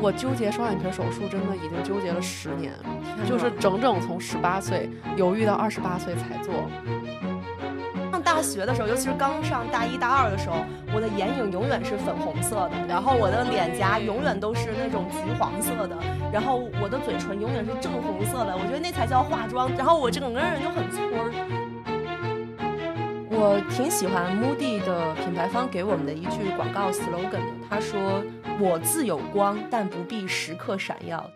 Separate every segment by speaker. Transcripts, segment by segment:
Speaker 1: 我纠结双眼皮手术，真的已经纠结了十年，就是整整从十八岁犹豫到二十八岁才做。
Speaker 2: 上大学的时候，尤其是刚上大一大二的时候，我的眼影永远是粉红色的，然后我的脸颊永远都是那种橘黄色的，然后我的嘴唇永远是正红色的。我觉得那才叫化妆，然后我整个人就很村儿。我挺喜欢 Moody 的品牌方给我们的一句广告 slogan 的，他说：“我自有光，但不必时刻闪耀。”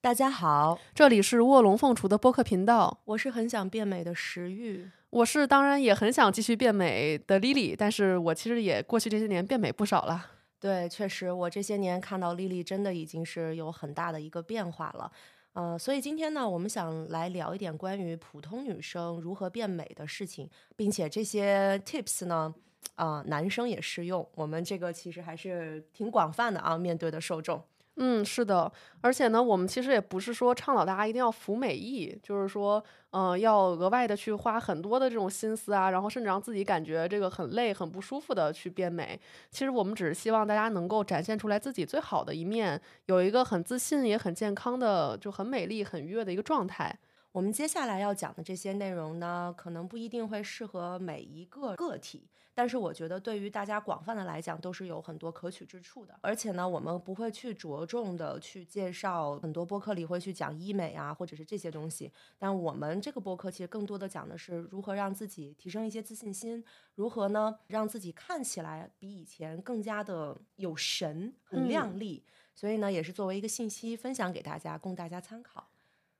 Speaker 2: 大家好，
Speaker 1: 这里是卧龙凤雏的播客频道，
Speaker 2: 我是很想变美的食欲。
Speaker 1: 我是当然也很想继续变美的 Lily，但是我其实也过去这些年变美不少了。
Speaker 2: 对，确实，我这些年看到丽丽真的已经是有很大的一个变化了。呃，所以今天呢，我们想来聊一点关于普通女生如何变美的事情，并且这些 tips 呢，呃，男生也适用。我们这个其实还是挺广泛的啊，面对的受众。
Speaker 1: 嗯，是的，而且呢，我们其实也不是说倡导大家一定要服美役，就是说，嗯、要额外的去花很多的这种心思啊，然后甚至让自己感觉这个很累、很不舒服的去变美。其实我们只是希望大家能够展现出来自己最好的一面，有一个很自信也很健康的，就很美丽、很愉悦的一个状态。
Speaker 2: 我们接下来要讲的这些内容呢，可能不一定会适合每一个个体，但是我觉得对于大家广泛的来讲，都是有很多可取之处的。而且呢，我们不会去着重的去介绍很多播客里会去讲医美啊，或者是这些东西。但我们这个播客其实更多的讲的是如何让自己提升一些自信心，如何呢让自己看起来比以前更加的有神、很靓丽。所以呢，也是作为一个信息分享给大家，供大家参考。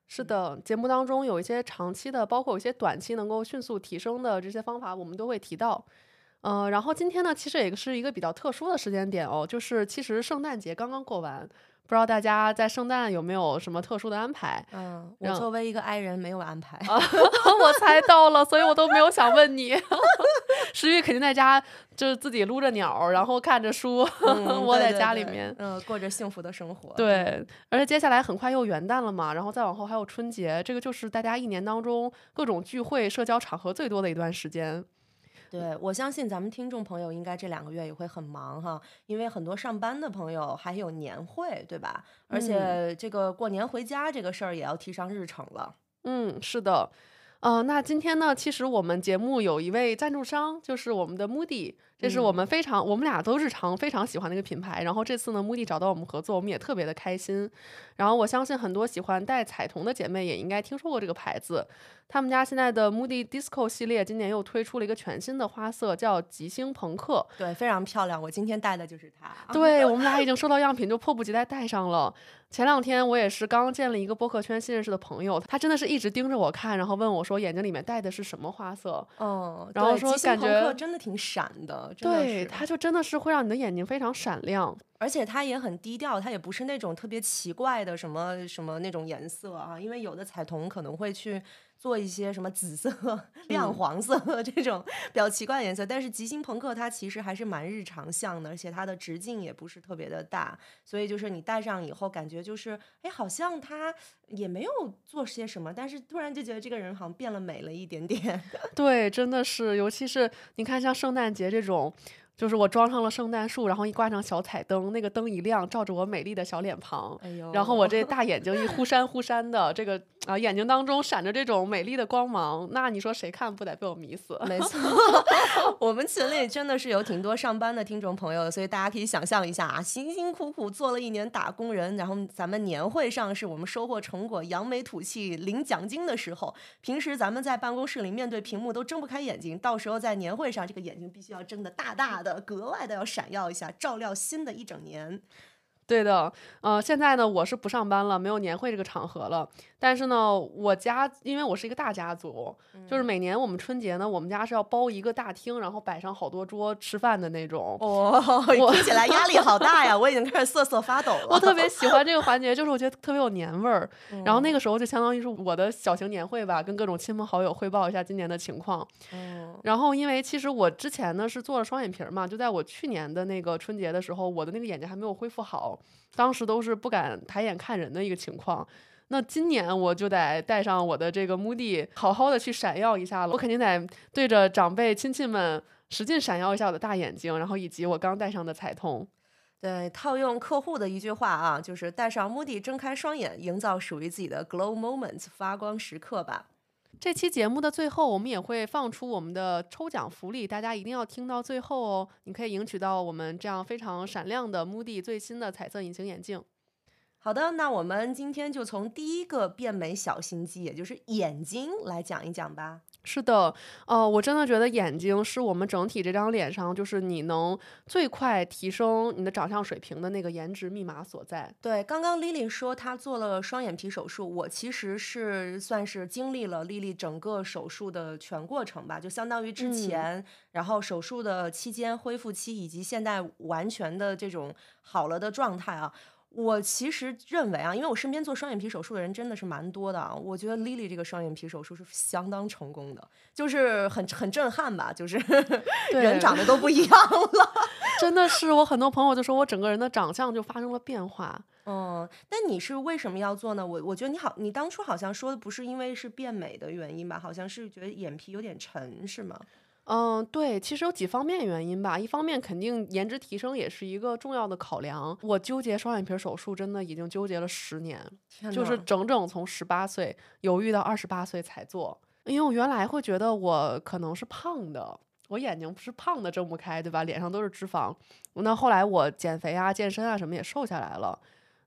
Speaker 1: 是的，节目当中有一些长期的，包括有一些短期能够迅速提升的这些方法，我们都会提到。呃，然后今天呢，其实也是一个比较特殊的时间点哦，就是其实圣诞节刚刚过完，不知道大家在圣诞有没有什么特殊的安排？
Speaker 2: 嗯，我作为一个 i 人没有安排。
Speaker 1: 我猜到了，所以我都没有想问你。石玉肯定在家就是自己撸着鸟儿，然后看着书，
Speaker 2: 嗯
Speaker 1: 窝在家里面。
Speaker 2: 嗯，过着幸福的生活。
Speaker 1: 对，而且接下来很快又元旦了嘛，然后再往后还有春节，这个就是大家一年当中各种聚会、社交场合最多的一段时间。
Speaker 2: 对，我相信咱们听众朋友应该这两个月也会很忙哈，因为很多上班的朋友还有年会，对吧？而且这个过年回家这个事儿也要提上日程了。
Speaker 1: 嗯，是的。呃，那今天呢，其实我们节目有一位赞助商，就是我们的 Moody，这是我们非常、我们俩都日常非常喜欢的一个品牌。然后这次呢，Moody 找到我们合作，我们也特别的开心。然后我相信很多喜欢戴彩瞳的姐妹也应该听说过这个牌子。他们家现在的 Moody Disco 系列今年又推出了一个全新的花色，叫极星朋克。
Speaker 2: 对，非常漂亮。我今天戴的就是它。
Speaker 1: 对我们俩已经收到样品，就迫不及待戴上了。前两天我也是刚见了一个播客圈新认识的朋友，他真的是一直盯着我看，然后问我说眼睛里面戴的是什么花色。
Speaker 2: 嗯，
Speaker 1: 然后说感觉
Speaker 2: 真的挺闪的，真的
Speaker 1: 对，它就真的是会让你的眼睛非常闪亮。
Speaker 2: 而且它也很低调，它也不是那种特别奇怪的什么什么那种颜色啊，因为有的彩瞳可能会去做一些什么紫色、亮
Speaker 1: 嗯
Speaker 2: 黄色 这种比较奇怪的颜色，但是极星朋克它其实还是蛮日常向的，而且它的直径也不是特别的大，所以就是你戴上以后感觉就是，哎，好像它也没有做些什么，但是突然就觉得这个人好像变了美了一点点。
Speaker 1: 对，真的是，尤其是你看像圣诞节这种。就是我装上了圣诞树，然后一挂上小彩灯，那个灯一亮，照着我美丽的小脸庞，
Speaker 2: 哎呦，
Speaker 1: 然后我这大眼睛一忽闪忽闪的，这个啊眼睛当中闪着这种美丽的光芒，那你说谁看不得被我迷死？
Speaker 2: 没错，我们群里真的是有挺多上班的听众朋友，所以大家可以想象一下啊，辛辛苦苦做了一年打工人，然后咱们年会上是我们收获成果、扬眉吐气、领奖金的时候，平时咱们在办公室里面对屏幕都睁不开眼睛，到时候在年会上，这个眼睛必须要睁得大大的，格外的要闪耀一下，照亮新的一整年。
Speaker 1: 对的，呃，现在呢，我是不上班了，没有年会这个场合了。但是呢，我家因为我是一个大家族，就是每年我们春节呢，我们家是要包一个大厅，然后摆上好多桌吃饭的那种。
Speaker 2: 哦，听起来压力好大呀！我已经开始瑟瑟发抖了。
Speaker 1: 我特别喜欢这个环节，就是我觉得特别有年味儿。然后那
Speaker 2: 个，
Speaker 1: 时候就相当于是我的小型年会吧，跟各种亲朋好友汇报一下今年的情况。
Speaker 2: 嗯
Speaker 1: 然后因为其实我之前呢是做了双眼皮儿嘛，就在我去年的那个春节的时候，我的那个眼睛还没有恢复好，当时都是不敢抬眼看人的一个情况。那今年我就得带上我的这个 Moody，好好的去闪耀一下了。我肯定得对着长辈亲戚们使劲闪耀一下我的大眼睛，然后以及我刚戴上的彩瞳。
Speaker 2: 对，套用客户的一句话啊，就是带上 Moody，睁开双眼，营造属于自己的 glow moments 发光时刻吧。
Speaker 1: 这期节目的最后，我们也会放出我们的抽奖福利，大家一定要听到最后哦。你可以赢取到我们这样非常闪亮的 Moody 最新的彩色隐形眼镜。
Speaker 2: 好的，那我们今天就从第一个变美小心机，也就是眼睛来讲一讲吧。
Speaker 1: 是的，呃，我真的觉得眼睛是我们整体这张脸上，就是你能最快提升你的长相水平的那个颜值密码所在。
Speaker 2: 对，刚刚 Lily 说她做了双眼皮手术，我其实是算是经历了 Lily 整个手术的全过程吧，就相当于之前，然后手术的期间、恢复期以及现在完全的这种好了的状态啊。我其实认为啊，因为我身边做双眼皮手术的人真的是蛮多的啊，我觉得 Lily 这个双眼皮手术是相当成功的，就是很很震撼吧，就是人长得都不一样了，
Speaker 1: 真的是我很多朋友就说我整个人的长相就发生了变化。
Speaker 2: 嗯，但你是为什么要做呢？我我觉得你好，你当初好像说的不是因为是变美的原因吧，好像是觉得眼皮有点沉，是吗？
Speaker 1: 嗯，对，其实有几方面原因吧。一方面，肯定颜值提升也是一个重要的考量。我纠结双眼皮手术，真的已经纠结了十年，就是整整从十八岁犹豫到二十八岁才做。因为我原来会觉得我可能是胖的，我眼睛不是胖的睁不开，对吧？脸上都是脂肪。那后来我减肥啊、健身啊什么也瘦下来了，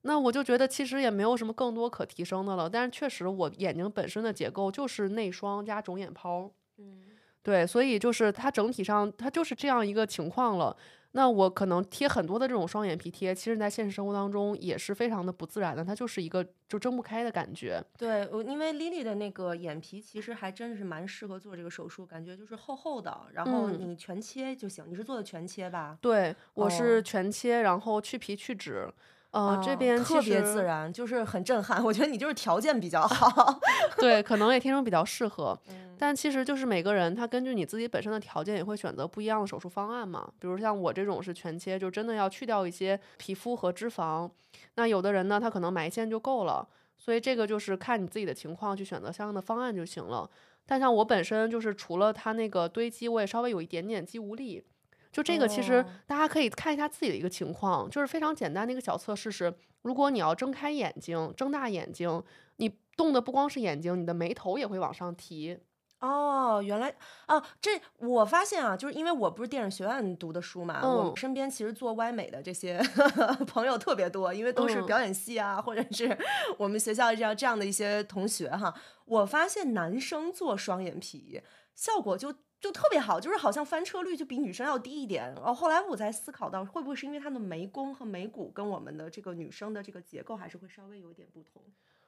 Speaker 1: 那我就觉得其实也没有什么更多可提升的了。但是确实，我眼睛本身的结构就是内双加肿眼泡。嗯。对，所以就是它整体上它就是这样一个情况了。那我可能贴很多的这种双眼皮贴，其实在现实生活当中也是非常的不自然的，它就是一个就睁不开的感觉。
Speaker 2: 对，我因为 Lily 的那个眼皮其实还真是蛮适合做这个手术，感觉就是厚厚的，然后你全切就行。你是做的全切吧？
Speaker 1: 对，我是全切，然后去皮去脂。呃，这边
Speaker 2: 特别自然，就是很震撼。我觉得你就是条件比较好，
Speaker 1: 对，可能也天生比较适合。但其实就是每个人他根据你自己本身的条件也会选择不一样的手术方案嘛。比如像我这种是全切，就真的要去掉一些皮肤和脂肪。那有的人呢，他可能埋线就够了。所以这个就是看你自己的情况去选择相应的方案就行了。但像我本身就是除了它那个堆积，我也稍微有一点点肌无力。就这个，其实大家可以看一下自己的一个情况，就是非常简单的一个小测试是：如果你要睁开眼睛、睁大眼睛，你动的不光是眼睛，你的眉头也会往上提。
Speaker 2: 哦，原来哦，这我发现啊，就是因为我不是电影学院读的书嘛，我身边其实做歪美的这些 朋友特别多，因为都是表演系啊，或者是 我们学校这样这样的一些同学哈。我发现男生做双眼皮效果就。就特别好，就是好像翻车率就比女生要低一点。然后后来我才思考到，会不会是因为她的眉弓和眉骨跟我们的这个女生的这个结构还是会稍微有点不同。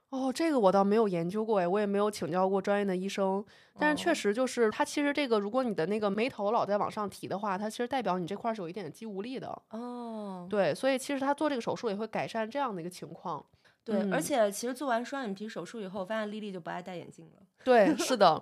Speaker 1: 哦，这个我倒没有研究过哎，我也没有请教过专业的医生。但是确实就是它其实这个，如果你的那个眉头老在往上提的话，它其实代表你这块是有一点肌无力的。
Speaker 2: 哦，
Speaker 1: 对，所以其实他做这个手术也会改善这样的一个情况。
Speaker 2: 对，而且其实做完双眼皮手术以后，发现丽丽就不爱戴眼镜了。
Speaker 1: 对，是的，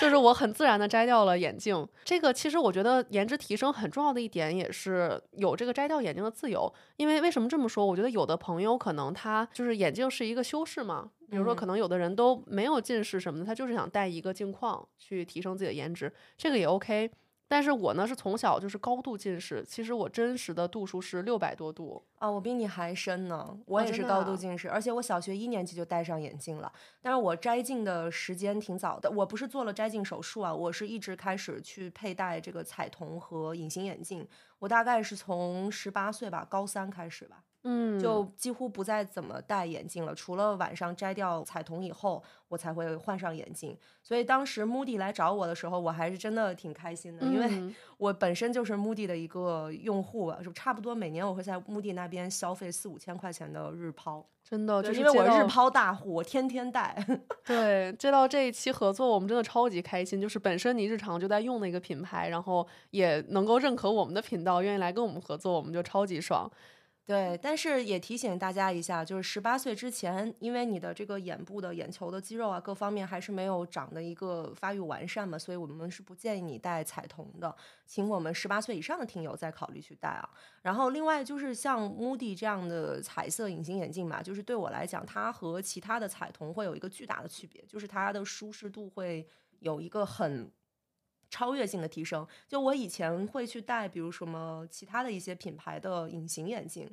Speaker 1: 就是我很自然的摘掉了眼镜。这个其实我觉得颜值提升很重要的一点，也是有这个摘掉眼镜的自由。因为为什么这么说？我觉得有的朋友可能他就是眼镜是一个修饰嘛，比如说可能有的人都没有近视什么的，他就是想戴一个镜框去提升自己的颜值，这个也 OK。但是我呢是从小就是高度近视，其实我真实的度数是六百多度
Speaker 2: 啊，我比你还深呢。我也是高度近视，而且我小学一年级就戴上眼镜了。但是我摘镜的时间挺早的，我不是做了摘镜手术啊，我是一直开始去佩戴这个彩瞳和隐形眼镜。我大概是从十八岁吧，高三开始吧。
Speaker 1: 嗯，
Speaker 2: 就几乎不再怎么戴眼镜了，除了晚上摘掉彩瞳以后，我才会换上眼镜。所以当时 Moody 来找我的时候，我还是真的挺开心的，因为我本身就是 Moody 的一个用户吧，就差不多每年我会在 Moody 那边消费四五千块钱的日抛，
Speaker 1: 真的，就是
Speaker 2: 因为我日抛大户，我天天戴。
Speaker 1: 对，接到这一期合作，我们真的超级开心，就是本身你日常就在用的一个品牌，然后也能够认可我们的频道，愿意来跟我们合作，我们就超级爽。
Speaker 2: 对，但是也提醒大家一下，就是十八岁之前，因为你的这个眼部的眼球的肌肉啊，各方面还是没有长的一个发育完善嘛，所以我们是不建议你戴彩瞳的，请我们十八岁以上的听友再考虑去戴啊。然后另外就是像 Moody 这样的彩色隐形眼镜嘛，就是对我来讲，它和其他的彩瞳会有一个巨大的区别，就是它的舒适度会有一个很。超越性的提升。就我以前会去戴，比如什么其他的一些品牌的隐形眼镜。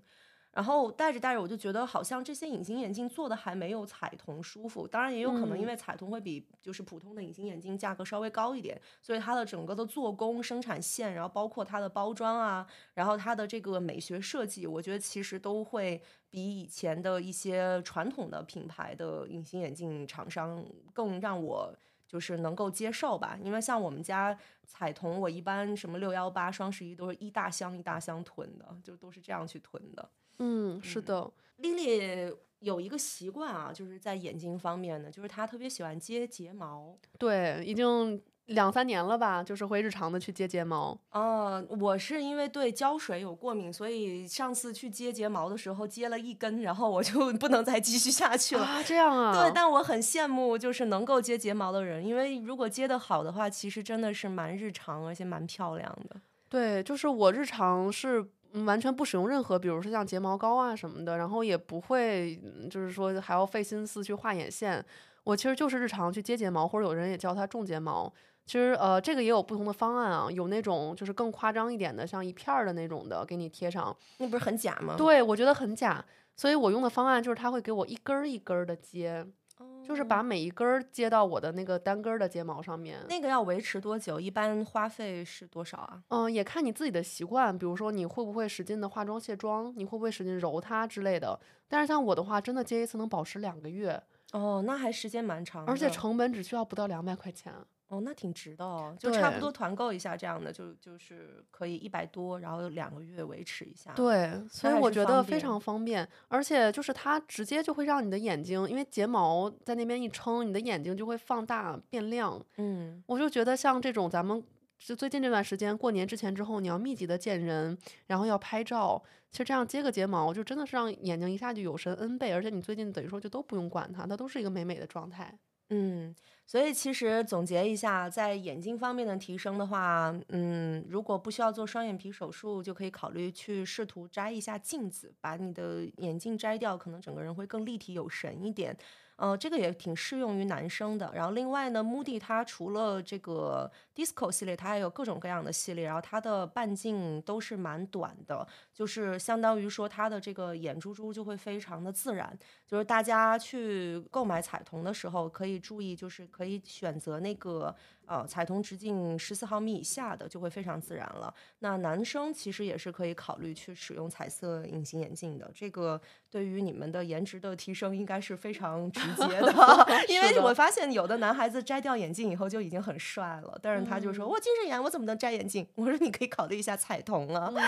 Speaker 2: 然后戴着戴着，我就觉得好像这些隐形眼镜做的还没有彩瞳舒服。当然也有可能因为彩瞳会比就是普通的隐形眼镜价格稍微高一点，所以它的整个的做工、生产线，然后包括它的包装啊，然后它的这个美学设计，我觉得其实都会比以前的一些传统的品牌的隐形眼镜厂商更让我就是能够接受吧。因为像我们家彩瞳，我一般什么六幺八、双十一都是一大箱一大箱囤的，就都是这样去囤的。
Speaker 1: 嗯，是的，
Speaker 2: 丽丽有一个习惯啊，就是在眼睛方面呢，就是她特别喜欢接睫毛。
Speaker 1: 对，已经两三年了吧，就是会日常的去接睫毛。
Speaker 2: 哦，我是因为对胶水有过敏，所以上次去接睫毛的时候接了一根，然后我就 不能再继续下去了。
Speaker 1: 啊，这样啊？
Speaker 2: 对，但我很羡慕就是能够接睫毛的人，因为如果接的好的话，其实真的是蛮日常，而且蛮漂亮的。
Speaker 1: 对，就是我日常是。完全不使用任何，比如说像睫毛膏啊什么的，然后也不会，就是说还要费心思去画眼线。我其实就是日常去接睫毛，或者有人也叫它种睫毛。其实呃，这个也有不同的方案啊，有那种就是更夸张一点的，像一片儿的那种的，给你贴上，
Speaker 2: 那不是很假吗？
Speaker 1: 对，我觉得很假。所以我用的方案就是他会给我一根儿一根儿的接。就是把每一根儿接到我的那个单根儿的睫毛上面。
Speaker 2: 那个要维持多久？一般花费是多少啊？
Speaker 1: 嗯，也看你自己的习惯。比如说你会不会使劲的化妆卸妆，你会不会使劲揉它之类的。但是像我的话，真的接一次能保持两个月。
Speaker 2: 哦，那还时间蛮长。
Speaker 1: 而且成本只需要不到两百块钱。
Speaker 2: 哦，那挺值的哦，就差不多团购一下这样的，就就是可以一百多，然后两个月维持一下。
Speaker 1: 对，所以我觉得非常方便，而且就是它直接就会让你的眼睛，因为睫毛在那边一撑，你的眼睛就会放大变亮。
Speaker 2: 嗯，
Speaker 1: 我就觉得像这种咱们就最近这段时间过年之前之后，你要密集的见人，然后要拍照，其实这样接个睫毛就真的是让眼睛一下就有神 N 倍，而且你最近等于说就都不用管它，它都是一个美美的状态。
Speaker 2: 嗯。所以其实总结一下，在眼睛方面的提升的话，嗯，如果不需要做双眼皮手术，就可以考虑去试图摘一下镜子，把你的眼镜摘掉，可能整个人会更立体有神一点。呃，这个也挺适用于男生的。然后另外呢，Moody 它除了这个 Disco 系列，它还有各种各样的系列。然后它的半径都是蛮短的，就是相当于说它的这个眼珠珠就会非常的自然。就是大家去购买彩瞳的时候，可以注意，就是可以选择那个。呃，彩瞳直径十四毫米以下的就会非常自然了。那男生其实也是可以考虑去使用彩色隐形眼镜的，这个对于你们的颜值的提升应该是非常直接的。因为我发现有的男孩子摘掉眼镜以后就已经很帅了，但是他就说我近视眼，我怎么能摘眼镜？我说你可以考虑一下彩瞳啊。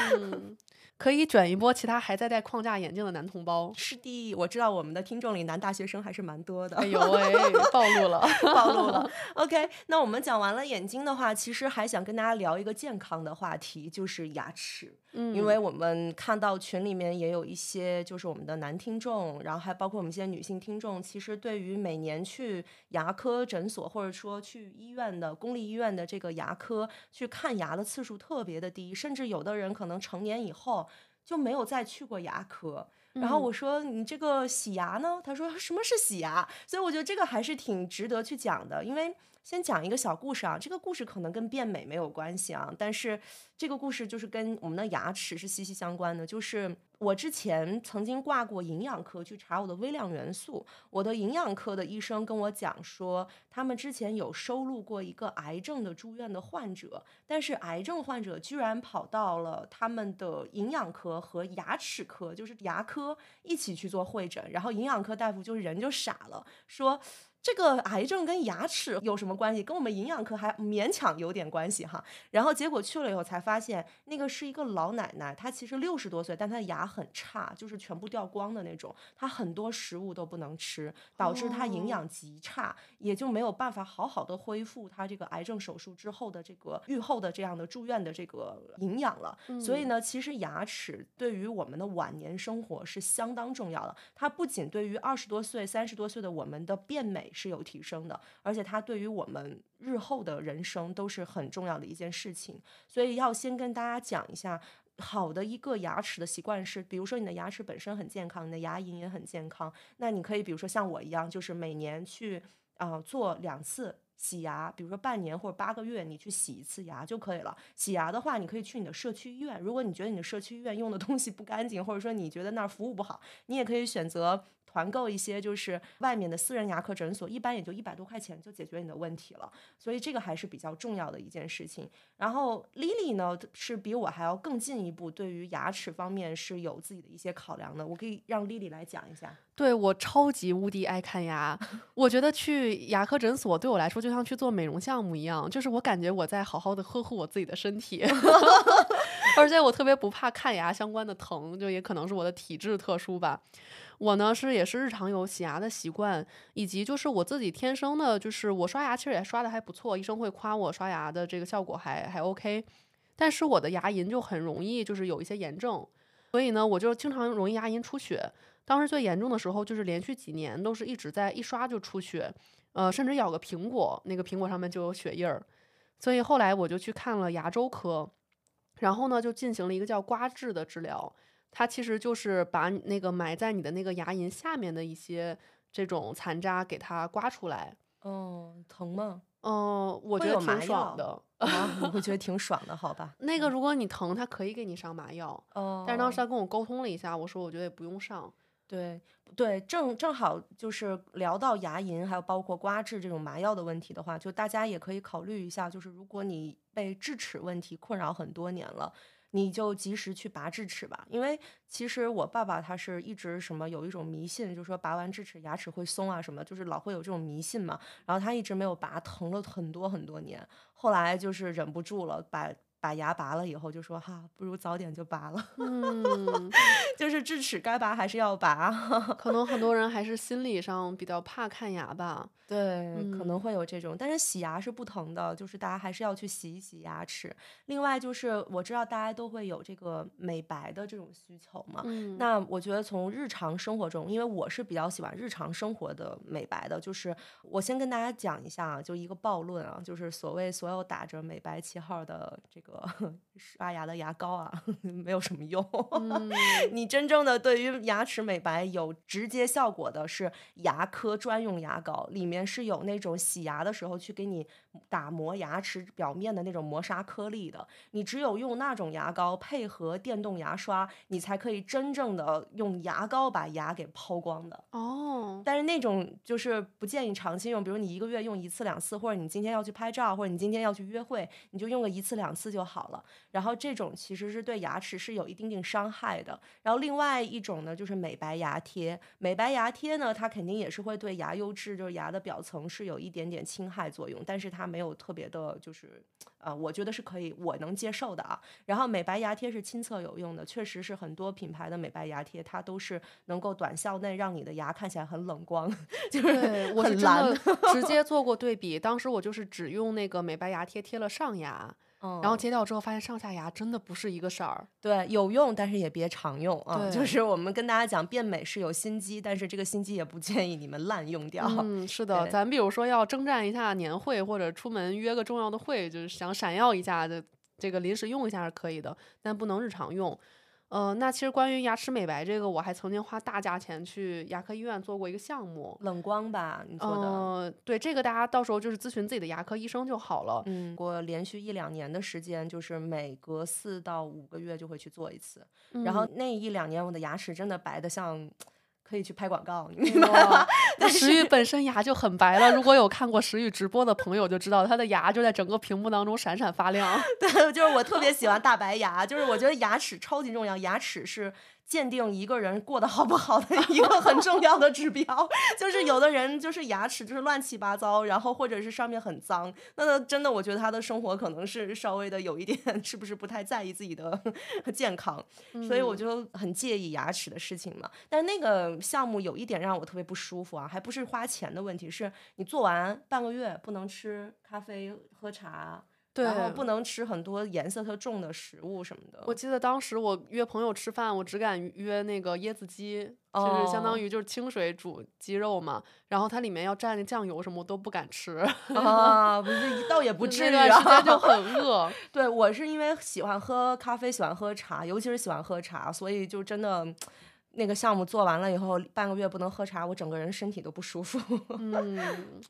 Speaker 1: 可以卷一波其他还在戴框架眼镜的男同胞。
Speaker 2: 是的，我知道我们的听众里男大学生还是蛮多的。
Speaker 1: 哎呦喂，暴露了，
Speaker 2: 暴露了。OK，那我们讲完了眼睛的话，其实还想跟大家聊一个健康的话题，就是牙齿。
Speaker 1: 嗯，
Speaker 2: 因为我们看到群里面也有一些就是我们的男听众，然后还包括我们一些女性听众，其实对于每年去牙科诊所或者说去医院的公立医院的这个牙科去看牙的次数特别的低，甚至有的人可能成年以后就没有再去过牙科。然后我说你这个洗牙呢？他说什么是洗牙？所以我觉得这个还是挺值得去讲的，因为。先讲一个小故事啊，这个故事可能跟变美没有关系啊，但是这个故事就是跟我们的牙齿是息息相关的。就是我之前曾经挂过营养科去查我的微量元素，我的营养科的医生跟我讲说，他们之前有收录过一个癌症的住院的患者，但是癌症患者居然跑到了他们的营养科和牙齿科，就是牙科一起去做会诊，然后营养科大夫就是人就傻了，说。这个癌症跟牙齿有什么关系？跟我们营养科还勉强有点关系哈。然后结果去了以后才发现，那个是一个老奶奶，她其实六十多岁，但她的牙很差，就是全部掉光的那种。她很多食物都不能吃，导致她营养极差，也就没有办法好好的恢复她这个癌症手术之后的这个愈后的这样的住院的这个营养了。所以呢，其实牙齿对于我们的晚年生活是相当重要的。它不仅对于二十多岁、三十多岁的我们的变美。是有提升的，而且它对于我们日后的人生都是很重要的一件事情。所以要先跟大家讲一下，好的一个牙齿的习惯是，比如说你的牙齿本身很健康，你的牙龈也很健康，那你可以比如说像我一样，就是每年去啊做两次。洗牙，比如说半年或者八个月你去洗一次牙就可以了。洗牙的话，你可以去你的社区医院。如果你觉得你的社区医院用的东西不干净，或者说你觉得那儿服务不好，你也可以选择。团购一些就是外面的私人牙科诊所，一般也就一百多块钱就解决你的问题了，所以这个还是比较重要的一件事情。然后 Lily 呢是比我还要更进一步，对于牙齿方面是有自己的一些考量的。我可以让 Lily 来讲一下。
Speaker 1: 对我超级无敌爱看牙，我觉得去牙科诊所对我来说就像去做美容项目一样，就是我感觉我在好好的呵护我自己的身体，而且我特别不怕看牙相关的疼，就也可能是我的体质特殊吧。我呢是也是日常有洗牙的习惯，以及就是我自己天生的，就是我刷牙其实也刷的还不错，医生会夸我刷牙的这个效果还还 OK，但是我的牙龈就很容易就是有一些炎症，所以呢我就经常容易牙龈出血。当时最严重的时候就是连续几年都是一直在一刷就出血，呃甚至咬个苹果那个苹果上面就有血印儿，所以后来我就去看了牙周科，然后呢就进行了一个叫刮治的治疗。它其实就是把那个埋在你的那个牙龈下面的一些这种残渣给它刮出来。
Speaker 2: 哦，疼吗？
Speaker 1: 嗯，我觉得挺爽的。
Speaker 2: 啊我会觉得挺爽的，好吧？
Speaker 1: 那个如果你疼，他可以给你上麻药。哦。但是当时他跟我沟通了一下，我说我觉得也不用上。
Speaker 2: 对对，正正好就是聊到牙龈，还有包括刮治这种麻药的问题的话，就大家也可以考虑一下，就是如果你被智齿问题困扰很多年了。你就及时去拔智齿吧，因为其实我爸爸他是一直什么有一种迷信，就是说拔完智齿牙齿会松啊什么，就是老会有这种迷信嘛。然后他一直没有拔，疼了很多很多年，后来就是忍不住了，把。把牙拔了以后，就说哈，不如早点就拔了。嗯，就是智齿该拔还是要拔。
Speaker 1: 可能很多人还是 心理上比较怕看牙吧。
Speaker 2: 对，可能会有这种，但是洗牙是不疼的，就是大家还是要去洗一洗牙齿。另外就是我知道大家都会有这个美白的这种需求嘛。嗯。那我觉得从日常生活中，因为我是比较喜欢日常生活的美白的，就是我先跟大家讲一下啊，就一个暴论啊，就是所谓所有打着美白旗号的这个。刷牙的牙膏啊，没有什么用。你真正的对于牙齿美白有直接效果的是牙科专用牙膏，里面是有那种洗牙的时候去给你打磨牙齿表面的那种磨砂颗粒的。你只有用那种牙膏配合电动牙刷，你才可以真正的用牙膏把牙给抛光的。哦，但是那种就是不建议长期用，比如你一个月用一次两次，或者你今天要去拍照，或者你今天要去约会，你就用个一次两次就。就好了，然后这种其实是对牙齿是有一定定伤害的。然后另外一种呢，就是美白牙贴。美白牙贴呢，它肯定也是会对牙釉质，就是牙的表层是有一点点侵害作用，但是它没有特别的，就是呃，我觉得是可以，我能接受的啊。然后美白牙贴是亲测有用的，确实是很多品牌的美白牙贴，它都是能够短效内让你的牙看起来很冷光，就是我很蓝。
Speaker 1: 直接做过对比，当时我就是只用那个美白牙贴贴了上牙。然后切掉之后，发现上下牙真的不是一个色儿。
Speaker 2: 对，有用，但是也别常用啊。就是我们跟大家讲，变美是有心机，但是这个心机也不建议你们滥用掉。
Speaker 1: 嗯，是的，咱比如说要征战一下年会，或者出门约个重要的会，就是想闪耀一下的，这个临时用一下是可以的，但不能日常用。呃，那其实关于牙齿美白这个，我还曾经花大价钱去牙科医院做过一个项目，
Speaker 2: 冷光吧？你做的？
Speaker 1: 呃，对，这个大家到时候就是咨询自己的牙科医生就好了。
Speaker 2: 嗯，我连续一两年的时间，就是每隔四到五个月就会去做一次，然后那一两年我的牙齿真的白的像。可以去拍广告，你明白吗？
Speaker 1: 那石玉本身牙就很白了，如果有看过石玉直播的朋友就知道，他的牙就在整个屏幕当中闪闪发亮。
Speaker 2: 对，就是我特别喜欢大白牙，就是我觉得牙齿超级重要，牙齿是。鉴定一个人过得好不好的一个很重要的指标，就是有的人就是牙齿就是乱七八糟，然后或者是上面很脏，那真的我觉得他的生活可能是稍微的有一点是不是不太在意自己的 健康，所以我就很介意牙齿的事情嘛。但那个项目有一点让我特别不舒服啊，还不是花钱的问题，是你做完半个月不能吃咖啡喝茶。然后不能吃很多颜色特重的食物什么的。
Speaker 1: 我记得当时我约朋友吃饭，我只敢约那个椰子鸡，就是相当于就是清水煮鸡肉嘛。然后它里面要蘸酱油什么，我都不敢吃。
Speaker 2: 啊，不是，倒也不至于
Speaker 1: 啊。时间就很 饿。
Speaker 2: 对我是因为喜欢喝咖啡，喜欢喝茶，尤其是喜欢喝茶，所以就真的。那个项目做完了以后，半个月不能喝茶，我整个人身体都不舒服。
Speaker 1: 嗯，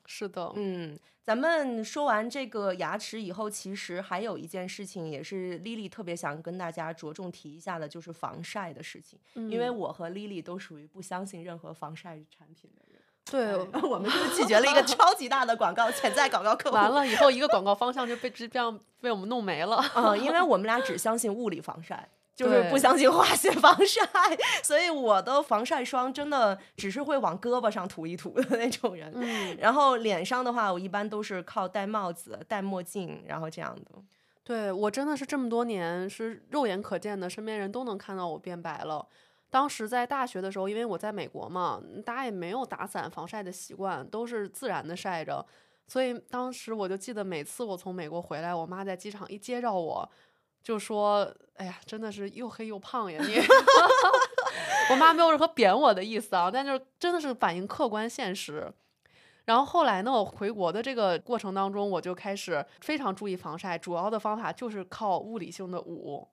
Speaker 1: 是的，
Speaker 2: 嗯，咱们说完这个牙齿以后，其实还有一件事情也是 Lily 特别想跟大家着重提一下的，就是防晒的事情。因为
Speaker 1: 嗯
Speaker 2: 我和 Lily 都属于不相信任何防晒产品的人。
Speaker 1: 对，
Speaker 2: 哎我们就是拒绝了一个 超级大的广告潜在广告客户。
Speaker 1: 完了以后一个广告方向就被这样被我们弄没了。
Speaker 2: 嗯，因为我们俩只相信物理防晒，就是不相信化学防晒，所以我的防晒霜真的只是会往胳膊上涂一涂的那种人。
Speaker 1: 嗯，
Speaker 2: 然后脸上的话，我一般都是靠戴帽子、戴墨镜，然后这样的。
Speaker 1: 对我真的是这么多年是肉眼可见的，身边人都能看到我变白了。当时在大学的时候，因为我在美国嘛，大家也没有打伞防晒的习惯，都是自然的晒着，所以当时我就记得每次我从美国回来，我妈在机场一接着我，就说：“哎呀，真的是又黑又胖呀你。”我妈没有任何贬我的意思啊，但就是真的是反映客观现实。然后后来呢，我回国的这个过程当中，我就开始非常注意防晒，主要的方法就是靠物理性的捂。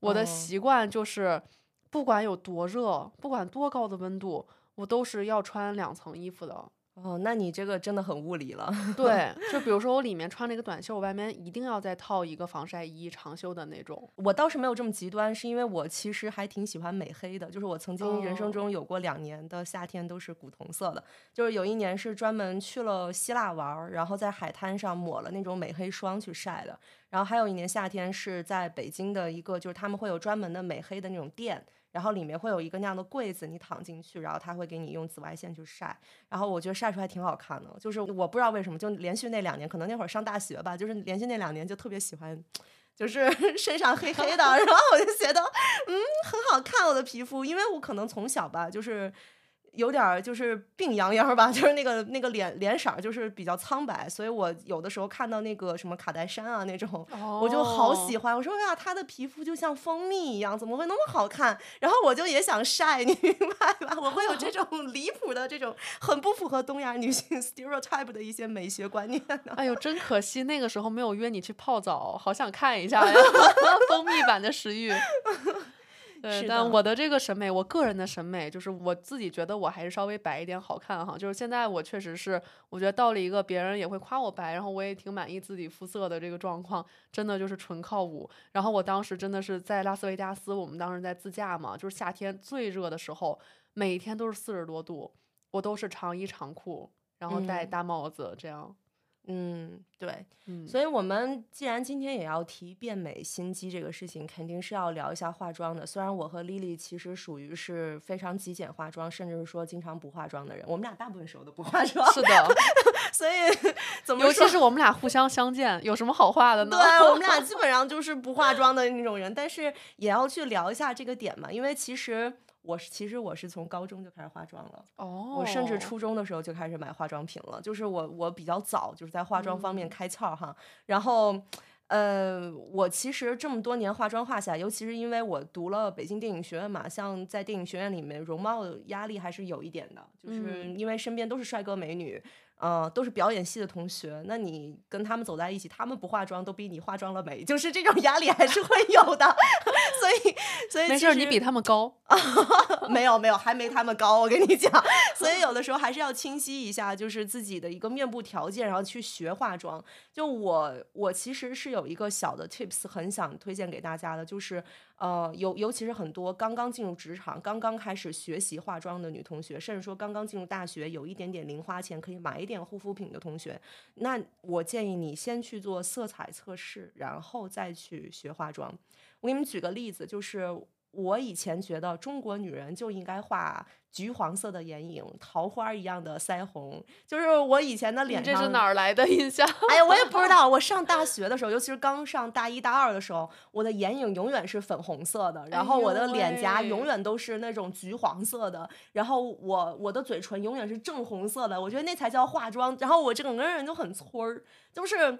Speaker 1: 我的
Speaker 2: 哦
Speaker 1: 习惯就是，不管有多热，不管多高的温度，我都是要穿两层衣服的。
Speaker 2: 哦，那你这个真的很物理了。
Speaker 1: 对，就比如说我里面穿了一个短袖，我外面一定要再套一个防晒衣，长袖的那种。
Speaker 2: 我倒是没有这么极端，是因为我其实还挺喜欢美黑的，就是我曾经人生
Speaker 1: 哦
Speaker 2: 中有过两年的夏天都是古铜色的，就是有一年是专门去了希腊玩儿，然后在海滩上抹了那种美黑霜去晒的，然后还有一年夏天是在北京的一个，就是他们会有专门的美黑的那种店。然后里面会有一个那样的柜子，你躺进去，然后它会给你用紫外线去晒。然后我觉得晒出来挺好看的，就是我不知道为什么，就连续那两年，可能那会儿上大学吧，就是连续那两年就特别喜欢，就是 身上黑黑的，然后我就觉得嗯很好看我的皮肤，因为我可能从小吧就是。有点儿就是病殃殃吧，就是那个那个脸脸色儿就是比较苍白，所以我有的时候看到那个什么卡戴珊啊那种，我就好喜
Speaker 1: 欢。
Speaker 2: 我说哎呀，她的皮肤就像蜂蜜一样，怎么会那么好看？然后我就也想晒，你明白吧？我会有这种 离谱的这种很不符合东亚女性 stereotype 的一些美学观念呢。
Speaker 1: 哎呦，真可惜那个时候没有约你去泡澡，好想看一下呀，蜂蜜版的食欲。对，但我的这个审美，我个人的审美就是我自己觉得我还是稍微白一点好看哈。就是现在我确实是，我觉得到了一个别人也会夸我白，然后我也挺满意自己肤色的这个状况，真的就是纯靠捂。然后我当时真的是在拉斯维加斯，我们当时在自驾嘛，就是夏天最热的时候，每天都是四十多度，我都是长衣长裤，然后戴
Speaker 2: 嗯
Speaker 1: 大帽子这样。
Speaker 2: 嗯，对，
Speaker 1: 嗯，
Speaker 2: 所以我们既然今天也要提变美心机这个事情，肯定是要聊一下化妆的。虽然我和 Lily 其实属于是非常极简化妆，甚至是说经常不化妆的人，我们俩大部分时候都不化妆，
Speaker 1: 是的。
Speaker 2: 所以 怎么说
Speaker 1: 尤其？是我们俩互相相见，有什么好化的呢？
Speaker 2: 对我们俩基本上就是不化妆的那种人，但是也要去聊一下这个点嘛，因为其实我是其实我是从高中就开始化妆了。
Speaker 1: 哦，
Speaker 2: 我甚至初中的时候就开始买化妆品了，就是我我比较早就是在化妆方面
Speaker 1: 嗯
Speaker 2: 开窍哈。然后，呃，我其实这么多年化妆化下来，尤其是因为我读了北京电影学院嘛，像在电影学院里面容貌压力还是有一点的，就是
Speaker 1: 嗯
Speaker 2: 因为身边都是帅哥美女。呃，都是表演系的同学，那你跟他们走在一起，他们不化妆都比你化妆了美，就是这种压力还是会有的。所以，所以
Speaker 1: 没事儿，你比他们高。
Speaker 2: 没有没有，还没他们高，我跟你讲。所以有的时候还是要清晰一下，就是自己的一个面部条件，然后去学化妆。就我我其实是有一个小的 tips，很想推荐给大家的，就是呃，尤尤其是很多刚刚进入职场、刚刚开始学习化妆的女同学，甚至说刚刚进入大学，有一点点零花钱可以买一点护肤品的同学，那我建议你先去做色彩测试，然后再去学化妆。我给你们举个例子，就是我以前觉得中国女人就应该化橘黄色的眼影，桃花一样的腮红，就是我以前的脸上。
Speaker 1: 这是哪儿来的印象？
Speaker 2: 哎呀，我也不知道。我上大学的时候，尤其是刚上大一、大二的时候，我的眼影永远是粉红色的，然后我的脸颊永远都是那种橘黄色的，然后我我的嘴唇永远是正红色的。我觉得那才叫化妆。然后我整个人就很村儿，就是。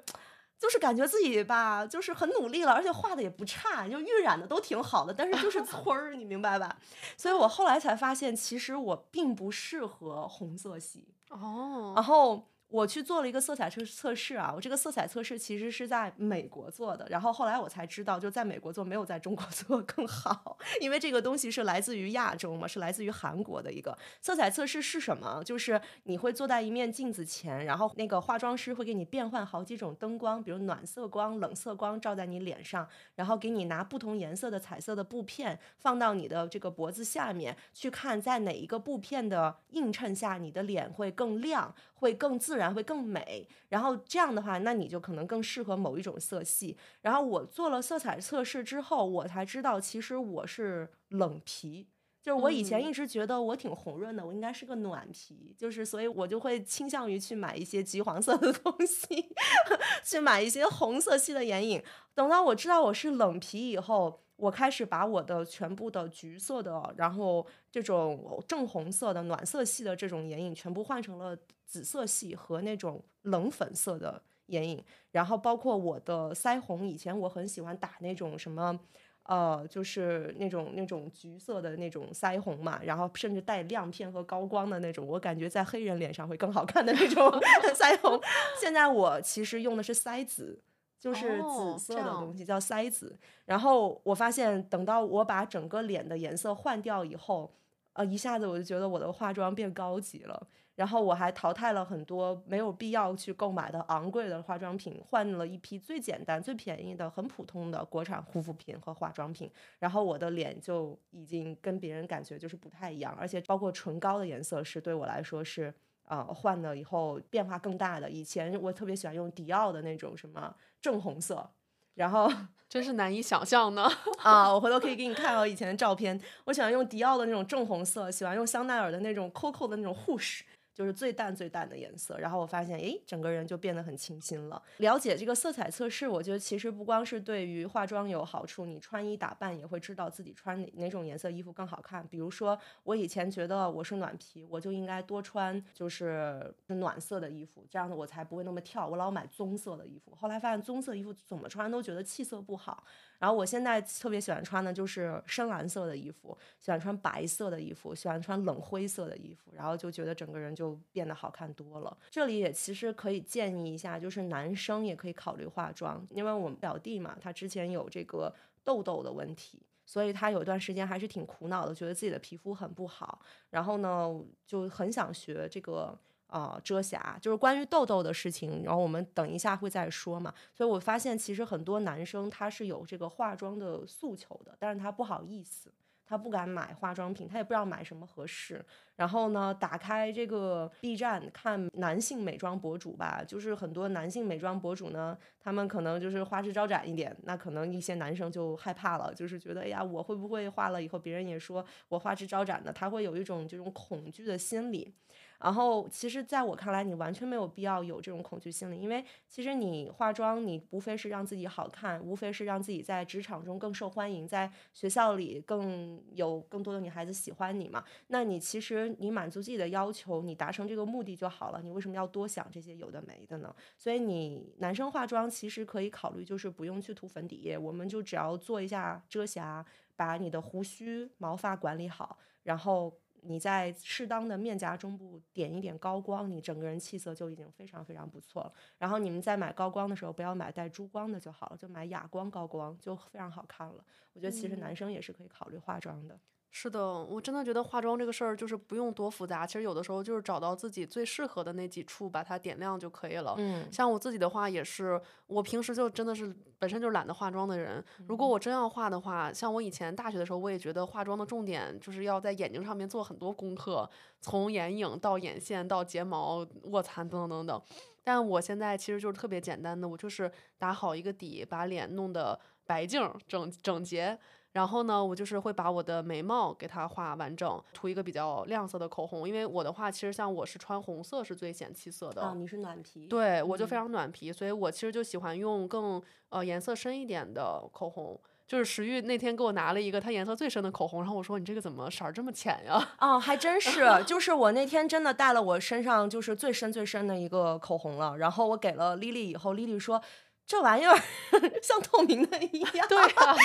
Speaker 2: 就是感觉自己吧，就是很努力了，而且画的也不差，就晕染的都挺好的，但是就是 村儿，你明白吧？所以我后来才发现，其实我并不适合红色系。
Speaker 1: 哦
Speaker 2: 然后我去做了一个色彩测测试啊，我这个色彩测试其实是在美国做的，然后后来我才知道，就在美国做没有在中国 做更好，因为这个东西是来自于亚洲嘛，是来自于韩国的一个色彩测试是什么？就是你会坐在一面镜子前，然后那个化妆师会给你变换好几种灯光，比如暖色光、冷色光照在你脸上，然后给你拿不同颜色的彩色的布片放到你的这个脖子下面，去看在哪一个布片的映衬下，你的脸会更亮，会更自。然会更美，然后这样的话，那你就可能更适合某一种色系。然后我做了色彩测试之后，我才知道其实我是冷皮，就是我以前一直觉得我挺红润的，我应该是个暖皮，就是所以我就会倾向于去买一些橘黄色的东西，去买一些红色系的眼影。等到我知道我是冷皮以后。我开始把我的全部的橘色的，然后这种正红色的暖色系的这种眼影，全部换成了紫色系和那种冷粉色的眼影。然后包括我的腮红，以前我很喜欢打那种什么，呃，就是那种那种橘色的那种腮红嘛，然后甚至带亮片和高光的那种，我感觉在黑人脸上会更好看的那种 腮红。现在我其实用的是腮紫。就是紫色的东西叫腮紫，然后我发现等到我把整个脸的颜色换掉以后，呃，一下子我就觉得我的化妆变高级了。然后我还淘汰了很多没有必要去购买的昂贵的化妆品，换了一批最简单、最便宜的、很普通的国产护肤品和化妆品。然后我的脸就已经跟别人感觉就是不太一样，而且包括唇膏的颜色是对我来说是。啊，换了以后变化更大的。以前我特别喜欢用迪奥的那种什么正红色，然后
Speaker 1: 真是难以想象呢。
Speaker 2: 啊，我回头可以给你看我以前的照片。我喜欢用迪奥的那种正红色，喜欢用香奈儿的那种 COCO 的那种护士。就是最淡最淡的颜色，然后我发现，诶，整个人就变得很清新了。了解这个色彩测试，我觉得其实不光是对于化妆有好处，你穿衣打扮也会知道自己穿哪哪种颜色衣服更好看。比如说，我以前觉得我是暖皮，我就应该多穿就是暖色的衣服，这样子我才不会那么跳。我老买棕色的衣服，后来发现棕色衣服怎么穿都觉得气色不好。然后我现在特别喜欢穿的就是深蓝色的衣服，喜欢穿白色的衣服，喜欢穿冷灰色的衣服，然后就觉得整个人就就变得好看多了。这里也其实可以建议一下，就是男生也可以考虑化妆，因为我们表弟嘛，他之前有这个痘痘的问题，所以他有一段时间还是挺苦恼的，觉得自己的皮肤很不好，然后呢就很想学这个。啊，遮瑕就是关于痘痘的事情，然后我们等一下会再说嘛。所以我发现其实很多男生他是有这个化妆的诉求的，但是他不好意思，他不敢买化妆品，他也不知道买什么合适。然后呢，打开这个 B 站看男性美妆博主吧，就是很多男性美妆博主呢，他们可能就是花枝招展一点，那可能一些男生就害怕了，就是觉得哎呀，我会不会化了以后别人也说我花枝招展的，他会有一种这种恐惧的心理。然后，其实，在我看来，你完全没有必要有这种恐惧心理，因为其实你化妆，你无非是让自己好看，无非是让自己在职场中更受欢迎，在学校里更有更多的女孩子喜欢你嘛。那你其实你满足自己的要求，你达成这个目的就好了。你为什么要多想这些有的没的呢？所以你男生化妆其实可以考虑，就是不用去涂粉底液，我们就只要做一下遮瑕，把你的胡须毛发管理好，然后。你在适当的面颊中部点一点高光，你整个人气色就已经非常非常不错了。然后你们在买高光的时候，不要买带珠光的就好了，就买哑光高光就非常好看了。我觉得其实男生也是可以考虑化妆的。
Speaker 1: 是的，我真的觉得化妆这个事儿就是不用多复杂，其实有的时候就是找到自己最适合的那几处，把它点亮就可以了。嗯，像我自己的话也是，我平时就真的是本身就懒得化妆的人。如果我真要化的话，像我以前大学的时候，我也觉得化妆的重点就是要在眼睛上面做很多功课，从眼影到眼线到睫毛、卧蚕等等等等。但我现在其实就是特别简单的，我就是打好一个底，把脸弄得白净、整整洁。然后呢，我就是会把我的眉毛给它画完整，涂一个比较亮色的口红。因为我的话，其实像我是穿红色是最显气色的。
Speaker 2: 啊，你是暖皮。
Speaker 1: 对，我就非常暖皮，所以我其实就喜欢用更呃颜色深一点的口红。就是石玉那天给我拿了一个它颜色最深的口红，然后我说你这个怎么色儿这么浅呀？
Speaker 2: 哦，还真是，就是我那天真的带了我身上就是最深最深的一个口红了，然后我给了丽丽以后，丽丽说。这玩意儿 像透明的一样，
Speaker 1: 对啊，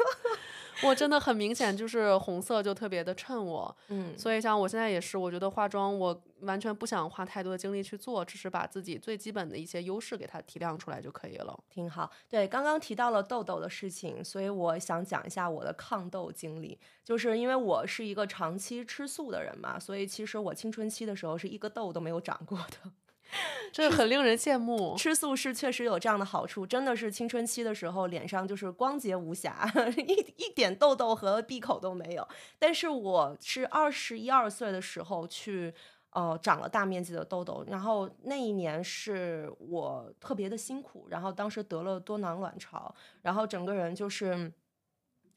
Speaker 1: 我真的很明显就是红色就特别的衬我，
Speaker 2: 嗯，
Speaker 1: 所以像我现在也是，我觉得化妆我完全不想花太多的精力去做，只是把自己最基本的一些优势给它提亮出来就可以了。
Speaker 2: 挺好。对，刚刚提到了痘痘的事情，所以我想讲一下我的抗痘经历。就是因为我是一个长期吃素的人嘛，所以其实我青春期的时候是一个痘都没有长过的。
Speaker 1: 这很令人羡慕。
Speaker 2: 吃素是确实有这样的好处，真的是青春期的时候脸上就是光洁无瑕，一一点痘痘和闭口都没有。但是我是二十一二岁的时候去呃长了大面积的痘痘，然后那一年是我特别的辛苦，然后当时得了多囊卵巢，然后整个人就是。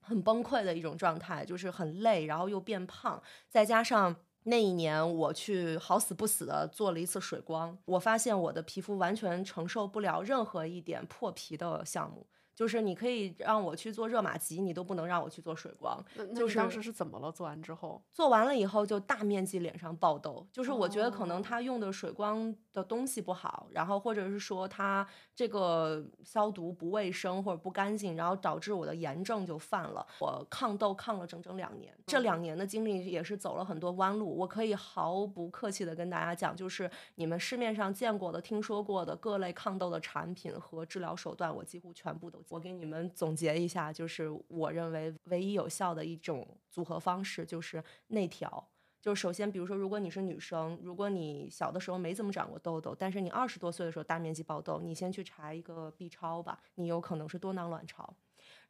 Speaker 2: 很崩溃的一种状态，就是很累，然后又变胖，再加上那一年我去好死不死的做了一次水光，我发现我的皮肤完全承受不了任何一点破皮的项目。就是你可以让我去做热玛吉，你都不能让我去做水光。就是
Speaker 1: 当时是怎么了？做完之后，
Speaker 2: 做完了以后就大面积脸上爆痘，就是我觉得可能
Speaker 1: 哦
Speaker 2: 他用的水光的东西不好，然后或者是说他这个消毒不卫生或者不干净，然后导致我的炎症就犯了。我抗痘抗了整整两年，这两年的经历也是走了很多弯路。我可以毫不客气的跟大家讲，就是你们市面上见过的、听说过的各类抗痘的产品和治疗手段，我几乎全部都。我给你们总结一下，就是我认为唯一有效的一种组合方式就是内调。就是首先，比如说，如果你是女生，如果你小的时候没怎么长过痘痘，但是你二十多岁的时候大面积爆痘，你先去查一个 B 超吧，你有可能是多囊卵巢。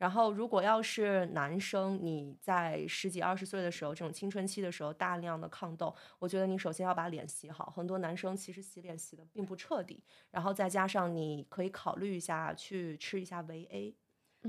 Speaker 2: 然后，如果要是男生，你在十几二十岁的时候，这种青春期的时候大量的抗痘，我觉得你首先要把脸洗好。很多男生其实洗脸洗的并不彻底，然后再加上你可以考虑一下去吃一下维 A。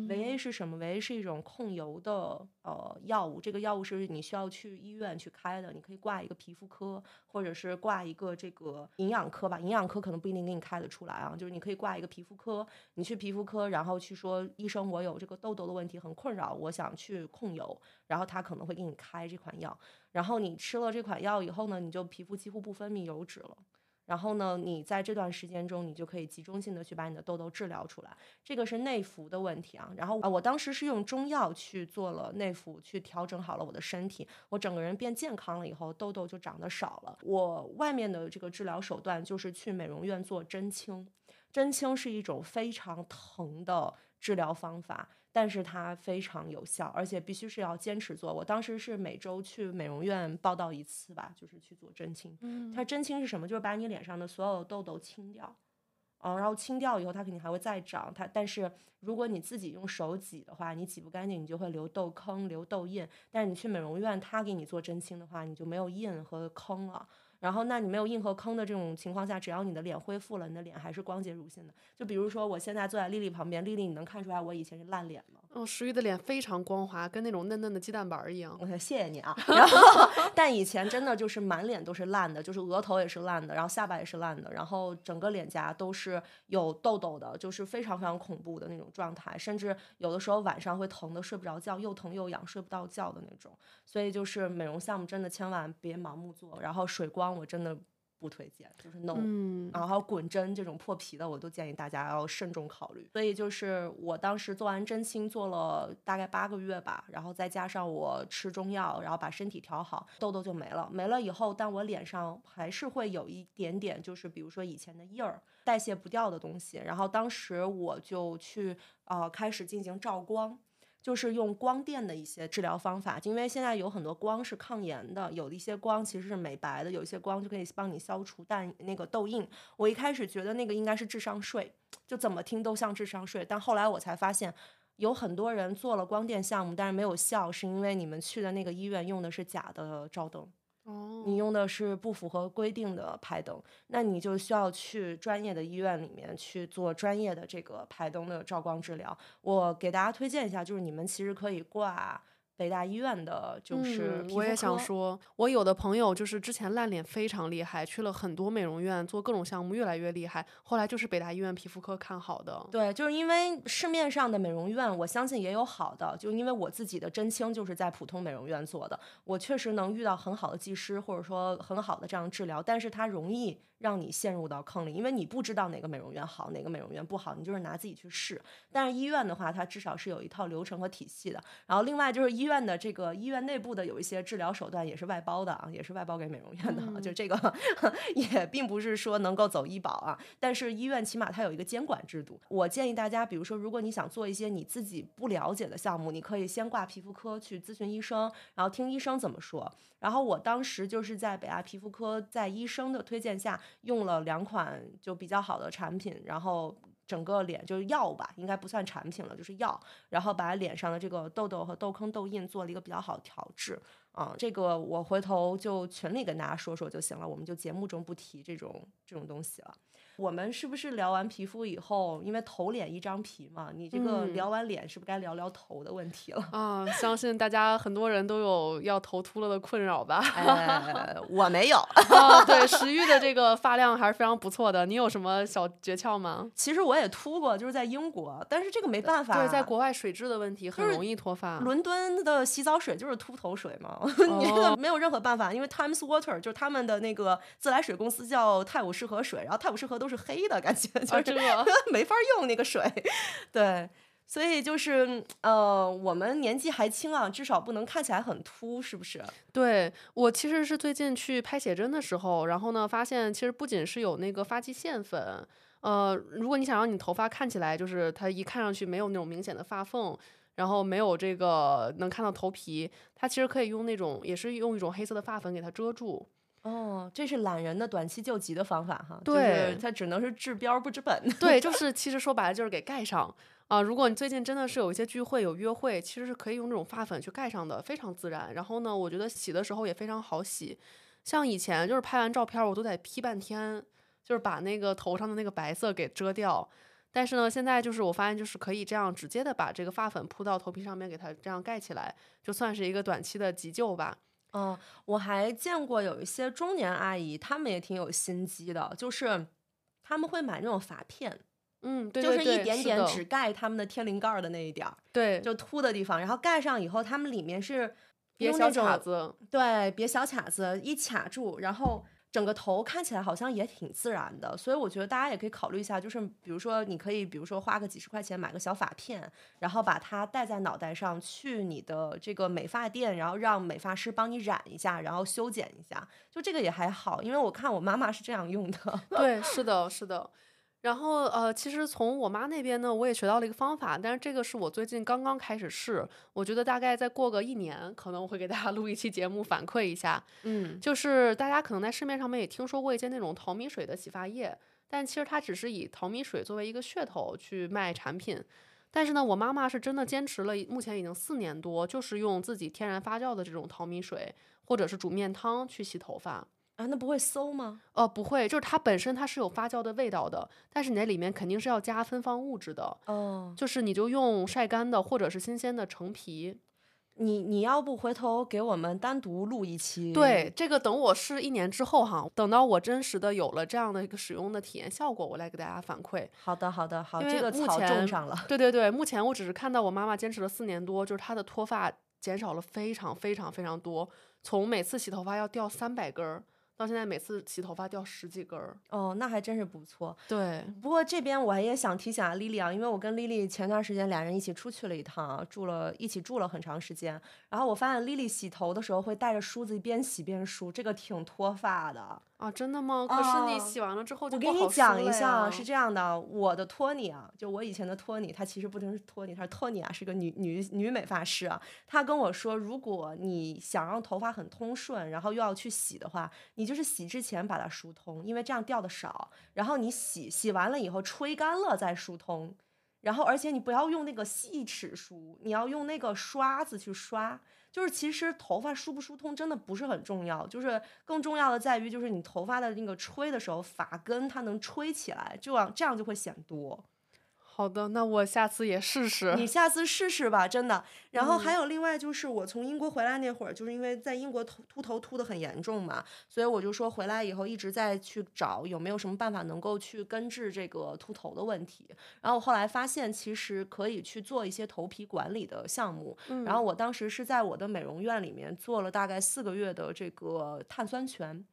Speaker 2: 维 A 是什么？维 A 是一种控油的呃药物，这个药物是你需要去医院去开的，你可以挂一个皮肤科，或者是挂一个这个营养科吧，营养科可能不一定给你开得出来啊，就是你可以挂一个皮肤科，你去皮肤科，然后去说医生，我有这个痘痘的问题很困扰，我想去控油，然后他可能会给你开这款药，然后你吃了这款药以后呢，你就皮肤几乎不分泌油脂了。然后呢，你在这段时间中，你就可以集中性的去把你的痘痘治疗出来。这个是内服的问题啊。然后啊，我当时是用中药去做了内服，去调整好了我的身体，我整个人变健康了以后，痘痘就长得少了。我外面的这个治疗手段就是去美容院做针清，针清是一种非常疼的治疗方法。但是它非常有效，而且必须是要坚持做。我当时是每周去美容院报道一次吧，就是去做针清。
Speaker 1: 嗯
Speaker 2: 它针清是什么？就是把你脸上的所有痘痘清掉，嗯，然后清掉以后，它肯定还会再长。它但是如果你自己用手挤的话，你挤不干净，你就会留痘坑、留痘印。但是你去美容院，他给你做针清的话，你就没有印和坑了。然后，那你没有硬和坑的这种情况下，只要你的脸恢复了，你的脸还是光洁如新的。就比如说，我现在坐在丽丽旁边，丽丽，你能看出来我以前是烂脸吗？
Speaker 1: 嗯，石玉的脸非常光滑，跟那种嫩嫩的鸡蛋白一样。
Speaker 2: 我 说谢谢你啊。然后，但以前真的就是满脸都是烂的，就是额头也是烂的，然后下巴也是烂的，然后整个脸颊都是有痘痘的，就是非常非常恐怖的那种状态，甚至有的时候晚上会疼的睡不着觉，又疼又痒，睡不到觉的那种。所以就是美容项目真的千万别盲目做，然后水光我真的不推荐，就是 no。
Speaker 1: 嗯，
Speaker 2: 然后滚针这种破皮的，我都建议大家要慎重考虑。所以就是我当时做完针清做了大概八个月吧，然后再加上我吃中药，然后把身体调好，痘痘就没了。没了以后，但我脸上还是会有一点点，就是比如说以前的印儿，代谢不掉的东西。然后当时我就去呃开始进行照光。就是用光电的一些治疗方法，因为现在有很多光是抗炎的，有的一些光其实是美白的，有一些光就可以帮你消除淡那个痘印。我一开始觉得那个应该是智商税，就怎么听都像智商税，但后来我才发现，有很多人做了光电项目，但是没有效，是因为你们去的那个医院用的是假的照灯。
Speaker 1: 哦，
Speaker 2: 你用的是不符合规定的排灯，那你就需要去专业的医院里面去做专业的这个排灯的照光治疗。我给大家推荐一下，就是你们其实可以挂北大医院的，就是
Speaker 1: 嗯，我也想
Speaker 2: 说。
Speaker 1: 我有的朋友就是之前烂脸非常厉害，去了很多美容院做各种项目，越来越厉害，后来就是北大医院皮肤科看好的。
Speaker 2: 对，就是因为市面上的美容院，我相信也有好的，就因为我自己的真清就是在普通美容院做的，我确实能遇到很好的技师，或者说很好的这样治疗，但是它容易让你陷入到坑里，因为你不知道哪个美容院好，哪个美容院不好，你就是拿自己去试。但是医院的话，它至少是有一套流程和体系的。然后另外就是医院的这个医院内部的有一些治疗手段也是外包的啊，也是外包给美容院的啊，就这个 也并不是说能够走医保啊，但是医院起码它有一个监管制度。我建议大家，比如说如果你想做一些你自己不了解的项目，你可以先挂皮肤科去咨询医生，然后听医生怎么说。然后我当时就是在北大皮肤科，在医生的推荐下用了两款就比较好的产品，然后整个脸就是药吧，应该不算产品了，就是药，然后把脸上的这个痘痘和痘坑、痘印做了一个比较好的调制。啊、这个我回头就群里跟大家说说就行了，我们就节目中不提这种这种东西了。我们是不是聊完皮肤以后，因为头脸一张皮嘛，你这个
Speaker 1: 嗯
Speaker 2: 聊完脸，是不是该聊聊头的问题了？
Speaker 1: 啊，相信大家很多人都有要头秃了的困扰吧？
Speaker 2: 哎，我没有。
Speaker 1: 啊，对，石玉的这个发量还是非常不错的。你有什么小诀窍吗？
Speaker 2: 其实我也秃过，就是在英国，但是这个没办法。
Speaker 1: 对，在国外水质的问题很容易脱发。
Speaker 2: 伦敦的洗澡水就是秃头水嘛，你这
Speaker 1: 哦
Speaker 2: 个没有任何办法，因为 Times Water 就是他们的那个自来水公司叫泰晤士河水，然后泰晤士河都是黑的感觉，就
Speaker 1: 啊，
Speaker 2: 是
Speaker 1: 这个
Speaker 2: 没法用那个水，对。所以就是，呃，我们年纪还轻啊，至少不能看起来很秃，是不是？
Speaker 1: 对我其实是最近去拍写真的时候，然后呢，发现其实不仅是有那个发际线粉，呃，如果你想让你头发看起来就是它一看上去没有那种明显的发缝，然后没有这个能看到头皮，它其实可以用那种也是用一种黑色的发粉给它遮住。
Speaker 2: 哦，这是懒人的短期救急的方法哈，
Speaker 1: 对
Speaker 2: 就是它只能是治标不治本。
Speaker 1: 对，就 是其实说白了就是给盖上啊、如果你最近真的是有一些聚会有约会，其实是可以用这种发粉去盖上的，非常自然。然后呢，我觉得洗的时候也非常好洗。像以前就是拍完照片，我都得 P 半天，就是把那个头上的那个白色给遮掉。但是呢，现在就是我发现，就是可以这样直接的把这个发粉铺到头皮上面，给它这样盖起来，就算是一个短期的急救吧。
Speaker 2: 嗯，我还见过有一些中年阿姨，她们也挺有心机的，就是她们会买那种发片，
Speaker 1: 嗯，对
Speaker 2: 就是一点点只盖他们的天灵盖的那一点儿，
Speaker 1: 对，
Speaker 2: 就凸的地方，然后盖上以后，他们里面是
Speaker 1: 别小
Speaker 2: 用那种
Speaker 1: 卡子。
Speaker 2: 对，别小卡子一卡住，然后整个头看起来好像也挺自然的，所以我觉得大家也可以考虑一下，就是比如说你可以，比如说花个几十块钱买个小发片，然后把它戴在脑袋上，去你的这个美发店，然后让美发师帮你染一下，然后修剪一下，就这个也还好，因为我看我妈妈是这样用的。
Speaker 1: 对，是的，是的。然后呃，其实从我妈那边呢，我也学到了一个方法，但是这个是我最近刚刚开始试，我觉得大概再过个一年，可能我会给大家 录一期节目反馈一下。
Speaker 2: 嗯，
Speaker 1: 就是大家可能在市面上面也听说过一些那种淘米水的洗发液，但其实它只是以淘米水作为一个噱头去卖产品。但是呢，我妈妈是真的坚持了，目前已经四年多，就是用自己天然发酵的这种淘米水，或者是煮面汤去洗头发。
Speaker 2: 啊，那不会馊吗？
Speaker 1: 呃，不会，就是它本身它是有发酵的味道的，但是你在里面肯定是要加芬芳物质的，
Speaker 2: 哦，
Speaker 1: 就是你就用晒干的或者是新鲜的橙皮。
Speaker 2: 你你要不回头给我们单独录一期？
Speaker 1: 对，这个等我试一年之后哈，等到我真实的有了这样的一个使用的体验效果，我来给大家反馈。
Speaker 2: 好的好的好，这个草种上了。
Speaker 1: 对对对，目前我只是看到我妈妈坚持了四年多，就是她的脱发减少了非常非常非常多，从每次洗头发要掉三百根儿，到现在每次洗头发掉十几根儿。
Speaker 2: 哦，那还真是不错。
Speaker 1: 对，
Speaker 2: 不过这边我也想提醒啊，丽丽啊，因为我跟丽丽前段时间俩人一起出去了一趟啊，住了一起住了很长时间。然后我发现丽丽洗头的时候会带着梳子一边洗边梳，这个挺脱发的。
Speaker 1: 啊，真的吗？可是你
Speaker 2: 啊
Speaker 1: 洗完了之后就
Speaker 2: 我给你讲一下，是这样的，我的托尼啊，就我以前的托尼，她其实不能是托尼，她是托尼啊，是个女女女美发师啊。她跟我说，如果你想让头发很通顺，然后又要去洗的话，你就是洗之前把它疏通，因为这样掉的少。然后你洗洗完了以后吹干了再疏通，然后而且你不要用那个细齿梳，你要用那个刷子去刷。就是其实头发梳不疏通真的不是很重要，就是更重要的在于就是你头发的那个吹的时候，发根它能吹起来，这样这样就会显多。
Speaker 1: 好的，那我下次也试试。
Speaker 2: 你下次试试吧，真的。然后还
Speaker 1: 嗯
Speaker 2: 有另外就是，我从英国回来那会儿，就是因为在英国秃秃头秃的很严重嘛，所以我就说回来以后一直在去找有没有什么办法能够去根治这个秃头的问题。然后后来发现其实可以去做一些头皮管理的项目。
Speaker 1: 嗯
Speaker 2: 然后我当时是在我的美容院里面做了大概四个月的这个碳酸泉。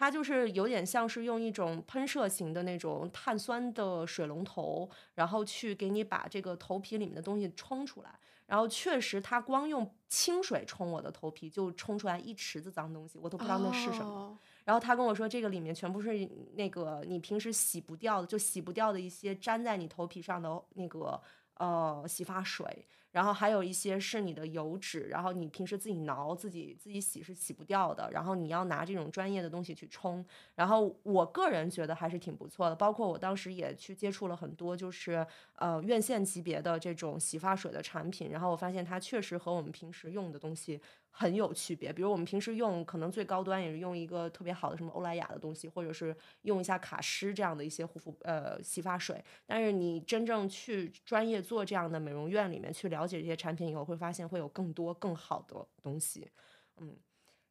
Speaker 2: 它就是有点像是用一种喷射型的那种碳酸的水龙头，然后去给你把这个头皮里面的东西冲出来。然后确实，它光用清水冲我的头皮，就冲出来一池子脏东西，我都不知道那是什么。
Speaker 1: 哦
Speaker 2: 然后他跟我说，这个里面全部是那个你平时洗不掉的，就洗不掉的一些粘在你头皮上的那个呃洗发水，然后还有一些是你的油脂，然后你平时自己挠、自己自己洗是洗不掉的，然后你要拿这种专业的东西去冲。然后我个人觉得还是挺不错的，包括我当时也去接触了很多，就是呃院线级别的这种洗发水的产品，然后我发现它确实和我们平时用的东西很有区别。比如我们平时用可能最高端也是用一个特别好的什么欧莱雅的东西，或者是用一下卡诗这样的一些护肤呃洗发水，但是你真正去专业做这样的美容院里面去了解这些产品以后，会发现会有更多更好的东西，嗯。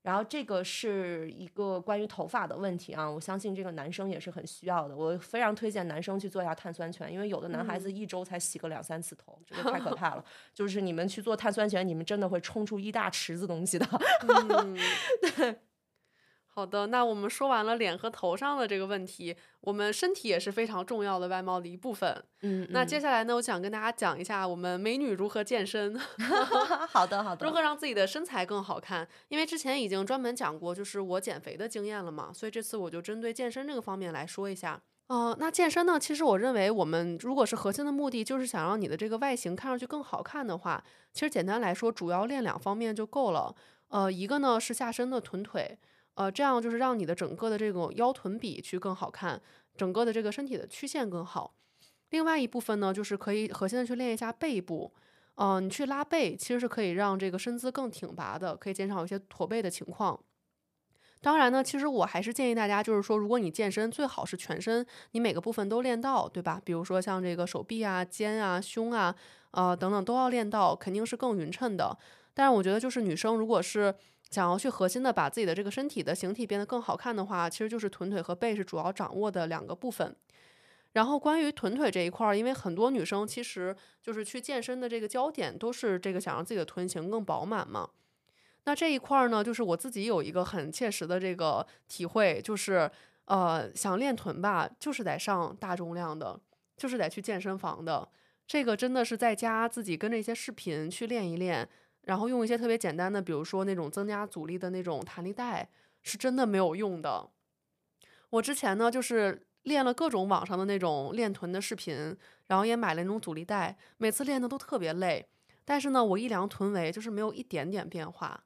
Speaker 2: 然后这个是一个关于头发的问题啊，我相信这个男生也是很需要的。我非常推荐男生去做一下碳酸泉，因为有的男孩子一周才洗个两三次头，这个太可怕了。就是你们去做碳酸泉，你们真的会冲出一大池子东西的。
Speaker 1: 嗯，好的，那我们说完了脸和头上的这个问题，我们身体也是非常重要的外貌的一部分。
Speaker 2: 嗯，
Speaker 1: 那接下来呢，我想跟大家讲一下我们美女如何健身，
Speaker 2: 好的好的，
Speaker 1: 如何让自己的身材更好看。因为之前已经专门讲过，就是我减肥的经验了嘛，所以这次我就针对健身这个方面来说一下。呃，那健身呢，其实我认为我们如果是核心的目的，就是想让你的这个外形看上去更好看的话，其实简单来说，主要练两方面就够了。呃，一个呢是下身的臀腿，呃，这样就是让你的整个的这种腰臀比去更好看，整个的这个身体的曲线更好。另外一部分呢，就是可以核心的去练一下背部。呃，你去拉背，其实是可以让这个身姿更挺拔的，可以减少一些驼背的情况。当然呢，其实我还是建议大家，就是说，如果你健身，最好是全身你每个部分都练到，对吧？比如说像这个手臂啊、肩啊、胸啊，呃等等都要练到，肯定是更匀称的。但是我觉得，就是女生如果是想要去核心的把自己的这个身体的形体变得更好看的话，其实就是臀腿和背是主要掌握的两个部分。然后关于臀腿这一块儿，因为很多女生其实就是去健身的这个焦点都是这个想让自己的臀型更饱满嘛。那这一块儿呢，就是我自己有一个很切实的这个体会，就是呃，想练臀吧，就是得上大重量的，就是得去健身房的。这个真的是在家自己跟着一些视频去练一练，然后用一些特别简单的，比如说那种增加阻力的那种弹力带，是真的没有用的。我之前呢，就是练了各种网上的那种练臀的视频，然后也买了那种阻力带，每次练的都特别累。但是呢，我一量臀围就是没有一点点变化。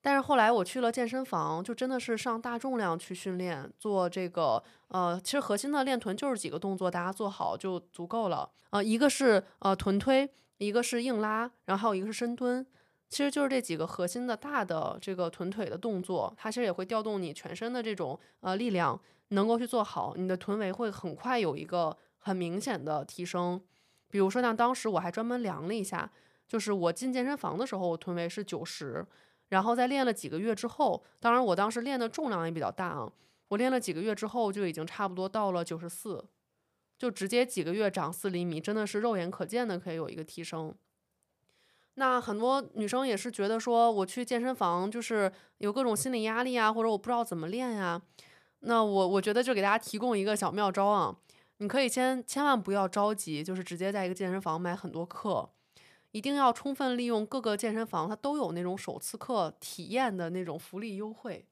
Speaker 1: 但是后来我去了健身房，就真的是上大重量去训练，做这个呃，其实核心的练臀就是几个动作，大家做好就足够了。呃，一个是呃臀推，一个是硬拉，然后还有一个是深蹲，其实就是这几个核心的大的这个臀腿的动作，它其实也会调动你全身的这种呃力量，能够去做好，你的臀围会很快有一个很明显的提升。比如说像当时我还专门量了一下，就是我进健身房的时候，我臀围是九十。然后在练了几个月之后，当然我当时练的重量也比较大啊，我练了几个月之后就已经差不多到了九十四，就直接几个月长四厘米，真的是肉眼可见的可以有一个提升。那很多女生也是觉得说，我去健身房就是有各种心理压力啊，或者我不知道怎么练呀。那我我觉得就给大家提供一个小妙招啊，你可以先千万不要着急，就是直接在一个健身房买很多课。一定要充分利用各个健身房，它都有那种首次课体验的那种福利优惠，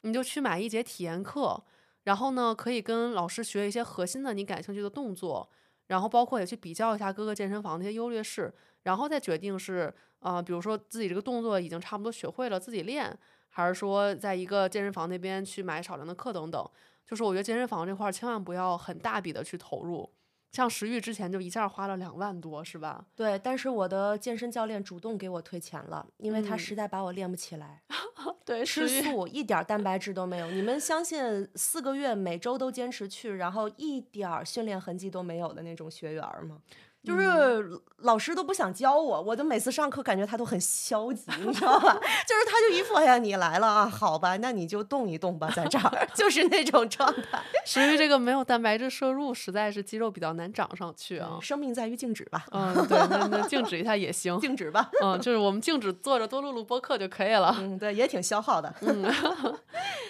Speaker 1: 你就去买一节体验课，然后呢，可以跟老师学一些核心的你感兴趣的动作，然后包括也去比较一下各个健身房的一些优劣势，然后再决定是啊，比如说自己这个动作已经差不多学会了，自己练，还是说在一个健身房那边去买少量的课等等。就是我觉得健身房这块千万不要很大笔的去投入。像石玉之前就一下花了两万多，是吧？
Speaker 2: 对，但是我的健身教练主动给我退钱了，因为他
Speaker 1: 嗯
Speaker 2: 实在把我练不起来。
Speaker 1: 对，
Speaker 2: 吃素一点儿蛋白质都没有。你们相信四个月每周都坚持去，然后一点儿训练痕迹都没有的那种学员吗？就是老师都不想教我，我就每次上课感觉他都很消极，你知道吧？就是他就一副哎呀你来了啊，好吧，那你就动一动吧，在这儿 就是那种状态。
Speaker 1: 食欲这个没有蛋白质摄入，实在是肌肉比较难长上去啊。
Speaker 2: 生命在于静止吧，
Speaker 1: 嗯，对，那那静止一下也行。
Speaker 2: 静止吧。
Speaker 1: 嗯，就是我们静止坐着多录录播客就可以了。
Speaker 2: 嗯，对，也挺消耗的。
Speaker 1: 嗯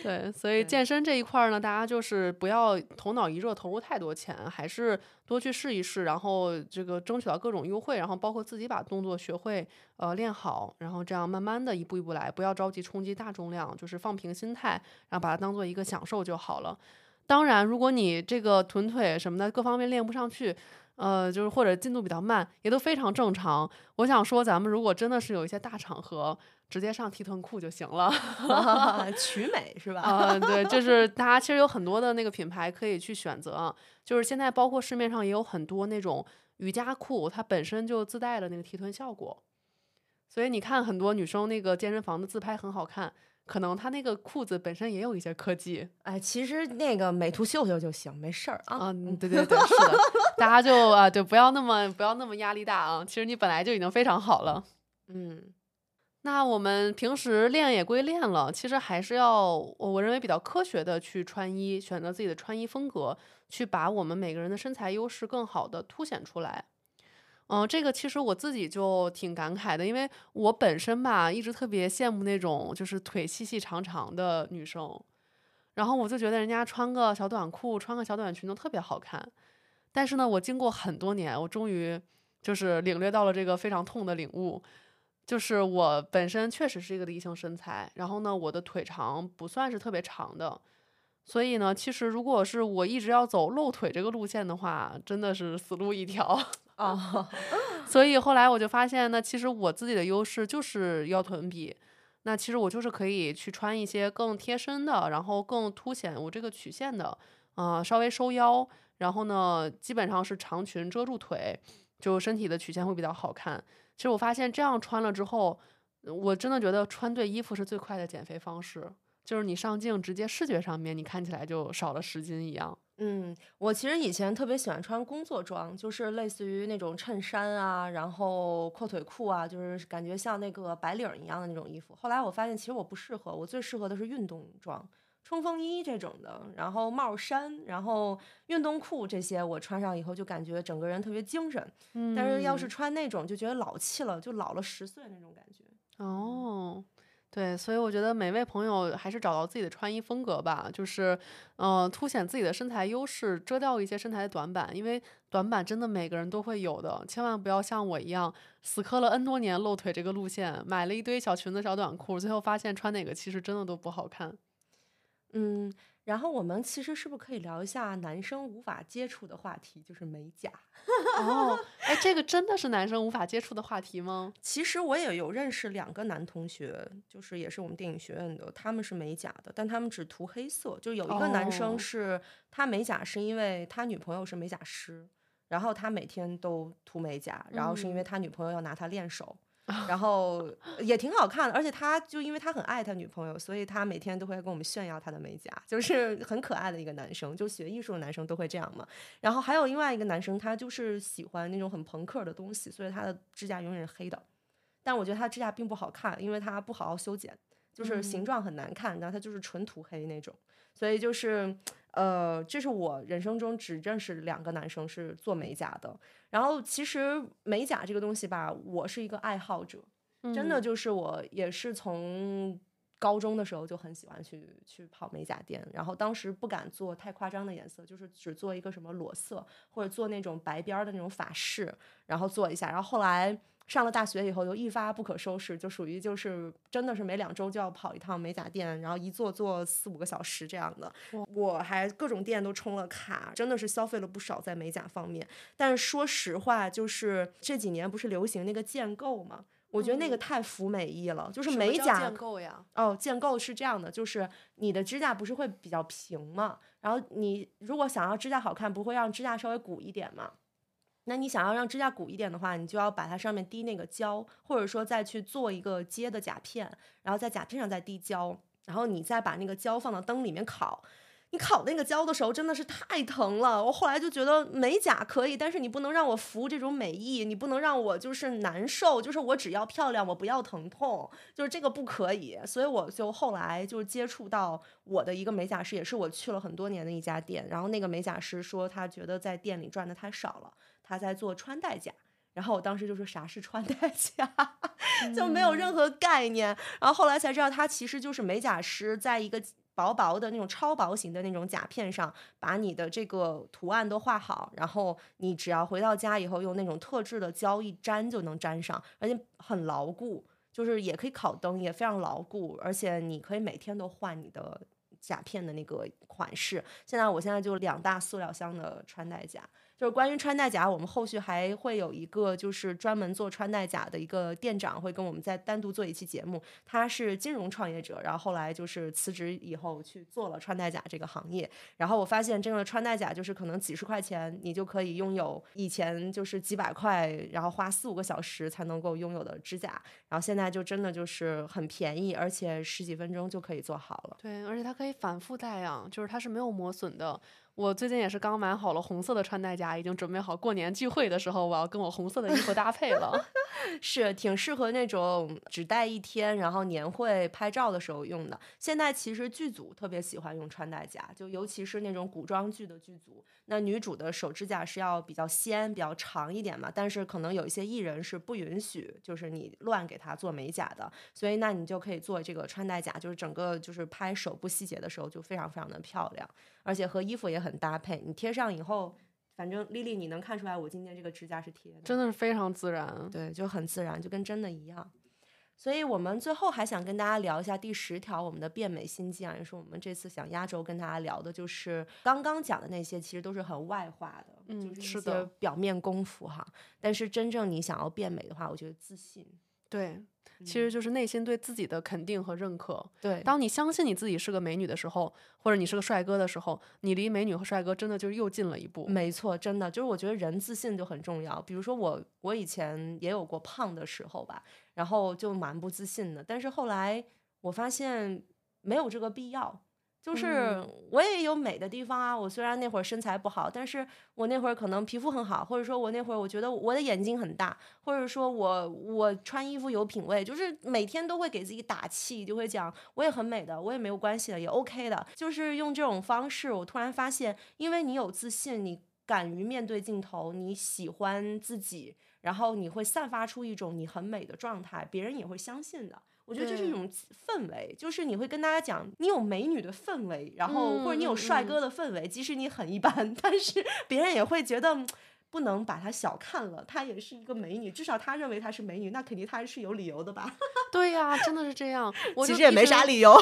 Speaker 1: 对，所以健身这一块儿呢，大家就是不要头脑一热投入太多钱，还是多去试一试，然后这个争取到各种优惠，然后包括自己把动作学会，呃，练好，然后这样慢慢的一步一步来，不要着急冲击大重量，就是放平心态，然后把它当做一个享受就好了。当然，如果你这个臀腿什么的各方面练不上去，呃，就是或者进度比较慢，也都非常正常。我想说，咱们如果真的是有一些大场合，直接上提臀裤就行了。
Speaker 2: 取美是吧？
Speaker 1: 啊、对，就是大家其实有很多的那个品牌可以去选择啊，就是现在包括市面上也有很多那种瑜伽裤，它本身就自带了那个提臀效果，所以你看很多女生那个健身房的自拍很好看，可能它那个裤子本身也有一些科技。
Speaker 2: 哎，其实那个美图秀秀就行，没事儿啊。
Speaker 1: 嗯，对对对，是的，大家就啊，对，不要那么不要那么压力大啊，其实你本来就已经非常好了。
Speaker 2: 嗯，
Speaker 1: 那我们平时练也归练了，其实还是要我我认为比较科学的去穿衣，选择自己的穿衣风格，去把我们每个人的身材优势更好的凸显出来。嗯，这个其实我自己就挺感慨的，因为我本身吧一直特别羡慕那种就是腿细细长长的女生，然后我就觉得人家穿个小短裤、穿个小短裙都特别好看。但是呢，我经过很多年，我终于就是领略到了这个非常痛的领悟，就是我本身确实是一个梨形身材，然后呢，我的腿长不算是特别长的，所以呢，其实如果是我一直要走露腿这个路线的话，真的是死路一条。
Speaker 2: 啊，
Speaker 1: 所以后来我就发现，那其实我自己的优势就是腰臀比，那其实我就是可以去穿一些更贴身的，然后更凸显我这个曲线的，呃，稍微收腰，然后呢，基本上是长裙遮住腿，就身体的曲线会比较好看。其实我发现这样穿了之后，我真的觉得穿对衣服是最快的减肥方式，就是你上镜直接视觉上面你看起来就少了十斤一样。
Speaker 2: 嗯，我其实以前特别喜欢穿工作装，就是类似于那种衬衫啊，然后阔腿裤啊，就是感觉像那个白领一样的那种衣服。后来我发现，其实我不适合，我最适合的是运动装，冲锋衣这种的，然后帽衫，然后运动裤这些，我穿上以后就感觉整个人特别精神。
Speaker 1: 嗯
Speaker 2: 但是要是穿那种，就觉得老气了，就老了十岁那种感觉。
Speaker 1: 哦，对，所以我觉得每位朋友还是找到自己的穿衣风格吧，就是，呃，凸显自己的身材优势，遮掉一些身材的短板，因为短板真的每个人都会有的，千万不要像我一样死磕了 N 多年露腿这个路线，买了一堆小裙子、小短裤，最后发现穿哪个其实真的都不好看。
Speaker 2: 嗯，然后我们其实是不是可以聊一下男生无法接触的话题，就是美甲？
Speaker 1: 哦，哎，这个真的是男生无法接触的话题吗？
Speaker 2: 其实我也有认识两个男同学，就是也是我们电影学院的，他们是美甲的，但他们只涂黑色。就有一个男
Speaker 1: 哦
Speaker 2: 生是、他美甲是因为他女朋友是美甲师，然后他每天都涂美甲，然后是因为
Speaker 1: 嗯
Speaker 2: 他女朋友要拿他练手。然后也挺好看的，而且他就因为他很爱他女朋友，所以他每天都会跟我们炫耀他的美甲，就是很可爱的一个男生。就学艺术的男生都会这样嘛。然后还有另外一个男生，他就是喜欢那种很朋克的东西，所以他的指甲永远是黑的。但我觉得他指甲并不好看，因为他不好好修剪，就是形
Speaker 1: 嗯
Speaker 2: 状很难看，然后他就是纯涂黑那种。所以就是，呃，这是我人生中只认识两个男生是做美甲的。然后其实美甲这个东西吧，我是一个爱好者，真的
Speaker 1: 嗯
Speaker 2: 就是我也是从高中的时候就很喜欢去去跑美甲店，然后当时不敢做太夸张的颜色，就是只做一个什么裸色或者做那种白边的那种法式，然后做一下。然后后来上了大学以后就一发不可收拾，就属于就是真的是每两周就要跑一趟美甲店，然后一坐坐四五个小时这样的。我还各种店都充了卡，真的是消费了不少在美甲方面。但是说实话，就是这几年不是流行那个建构嘛？我觉得那个
Speaker 1: 嗯
Speaker 2: 太服美意了，就是美甲
Speaker 1: 建构呀？
Speaker 2: 哦，建构是这样的，就是你的指甲不是会比较平嘛，然后你如果想要指甲好看，不会让指甲稍微鼓一点嘛？那你想要让指甲鼓一点的话，你就要把它上面滴那个胶，或者说再去做一个接的甲片，然后在甲片上再滴胶，然后你再把那个胶放到灯里面烤。你烤那个胶的时候真的是太疼了，我后来就觉得美甲可以，但是你不能让我服这种美意，你不能让我就是难受，就是我只要漂亮，我不要疼痛，就是这个不可以。所以我就后来就接触到我的一个美甲师，也是我去了很多年的一家店，然后那个美甲师说他觉得在店里赚的太少了，他在做穿戴甲，然后我当时就说啥是穿戴甲，就没有任何概念，然后后来才知道他其实就是美甲师在一个。薄薄的那种超薄型的那种甲片上，把你的这个图案都画好，然后你只要回到家以后用那种特制的胶一粘就能粘上，而且很牢固，就是也可以烤灯，也非常牢固，而且你可以每天都换你的甲片的那个款式。现在我现在就两大塑料箱的穿戴甲。就是关于穿戴甲，我们后续还会有一个就是专门做穿戴甲的一个店长，会跟我们再单独做一期节目。他是金融创业者，然后后来就是辞职以后去做了穿戴甲这个行业。然后我发现，真的穿戴甲就是可能几十块钱，你就可以拥有以前就是几百块，然后花四五个小时才能够拥有的指甲。然后现在就真的就是很便宜，而且十几分钟就可以做好了。
Speaker 1: 对，而且它可以反复戴啊，就是它是没有磨损的。我最近也是刚买好了红色的穿戴甲，已经准备好过年聚会的时候，我要跟我红色的衣服搭配了。
Speaker 2: 是挺适合那种只戴一天，然后年会拍照的时候用的。现在其实剧组特别喜欢用穿戴甲，就尤其是那种古装剧的剧组，那女主的手指甲是要比较纤、比较长一点嘛。但是可能有一些艺人是不允许，就是你乱给他做美甲的，所以那你就可以做这个穿戴甲，就是整个就是拍手部细节的时候就非常非常的漂亮，而且和衣服也很搭配。你贴上以后。反正丽丽，你能看出来我今天这个指甲是贴的，
Speaker 1: 真的是非常自然，
Speaker 2: 对，就很自然，就跟真的一样。所以我们最后还想跟大家聊一下第十条，我们的变美心计啊，也是我们这次想压轴跟大家聊的，就是刚刚讲的那些，其实都是很外化的，
Speaker 1: 嗯，
Speaker 2: 是
Speaker 1: 的，
Speaker 2: 表面功夫哈。但是真正你想要变美的话，我觉得自信，
Speaker 1: 对。其实就是内心对自己的肯定和认可。
Speaker 2: 对，
Speaker 1: 当你相信你自己是个美女的时候，或者你是个帅哥的时候，你离美女和帅哥真的就是又近了一步。
Speaker 2: 没错，真的就是我觉得人自信就很重要。比如说我，我以前也有过胖的时候吧，然后就蛮不自信的。但是后来我发现没有这个必要。就是我也有美的地方啊，我虽然那会儿身材不好，但是我那会儿可能皮肤很好，或者说我那会儿我觉得我的眼睛很大，或者说我我穿衣服有品位，就是每天都会给自己打气，就会讲我也很美的，我也没有关系的，也 OK 的，就是用这种方式，我突然发现，因为你有自信，你敢于面对镜头，你喜欢自己，然后你会散发出一种你很美的状态，别人也会相信的。我觉得这是一种氛围，就是你会跟大家讲，你有美女的氛围，然后或者你有帅哥的氛围，即使你很一般，但是别人也会觉得不能把她小看了，她也是一个美女，至少他认为她是美女，那肯定她是有理由的吧？
Speaker 1: 对呀，真的是这样。我
Speaker 2: 其实也没啥理由，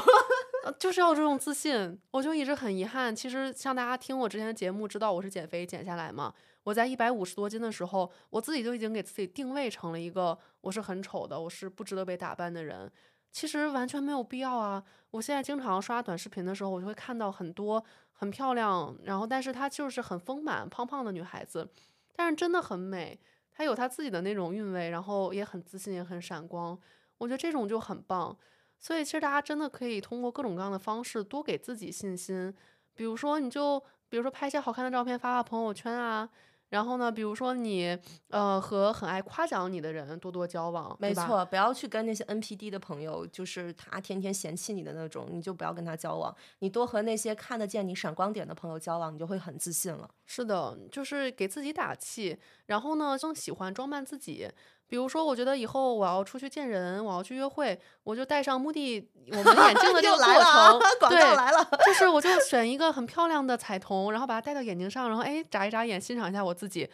Speaker 1: 就是要这种自信。我就一直很遗憾，其实像大家听我之前的节目，知道我是减肥减下来嘛。我在一百五十多斤的时候，我自己就已经给自己定位成了一个我是很丑的，我是不值得被打扮的人。其实完全没有必要啊！我现在经常刷短视频的时候，我就会看到很多很漂亮，然后但是她就是很丰满、胖胖的女孩子，但是真的很美，她有她自己的那种韵味，然后也很自信，也很闪光。我觉得这种就很棒。所以其实大家真的可以通过各种各样的方式多给自己信心，比如说你就比如说拍一些好看的照片发发朋友圈啊。然后呢，比如说你，呃，和很爱夸奖你的人多多交往，
Speaker 2: 没错，不要去跟那些 NPD 的朋友，就是他天天嫌弃你的那种，你就不要跟他交往。你多和那些看得见你闪光点的朋友交往，你就会很自信了。
Speaker 1: 是的，就是给自己打气，然后呢，更喜欢装扮自己。比如说，我觉得以后我要出去见人，我要去约会，我就戴上目的我们眼镜的这个 过程，
Speaker 2: 对，来了，
Speaker 1: 就是我 就选一个很漂亮的彩瞳，然后把它戴到眼睛上，然后哎眨一眨眼，欣赏一下我自己。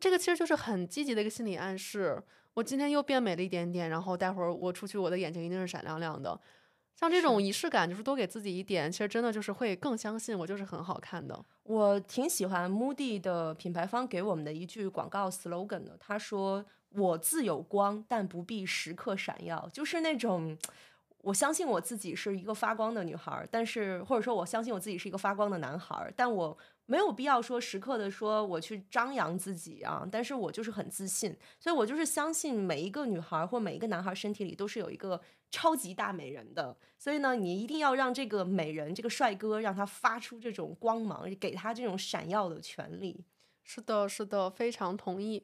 Speaker 1: 这个其实就是很积极的一个心理暗示。我今天又变美了一点点，然后待会儿我出去，我的眼睛一定是闪亮亮的。像这种仪式感，就是多给自己一点，其实真的就是会更相信我就是很好看的。
Speaker 2: 我挺喜欢 Moody 的品牌方给我们的一句广告 slogan 的，他说。我自有光，但不必时刻闪耀，就是那种我相信我自己是一个发光的女孩儿，但是或者说我相信我自己是一个发光的男孩儿，但我没有必要说时刻的说我去张扬自己啊，但是我就是很自信，所以我就是相信每一个女孩儿或每一个男孩儿身体里都是有一个超级大美人的，所以呢，你一定要让这个美人这个帅哥让他发出这种光芒，给他这种闪耀的权利。
Speaker 1: 是的，是的，非常同意。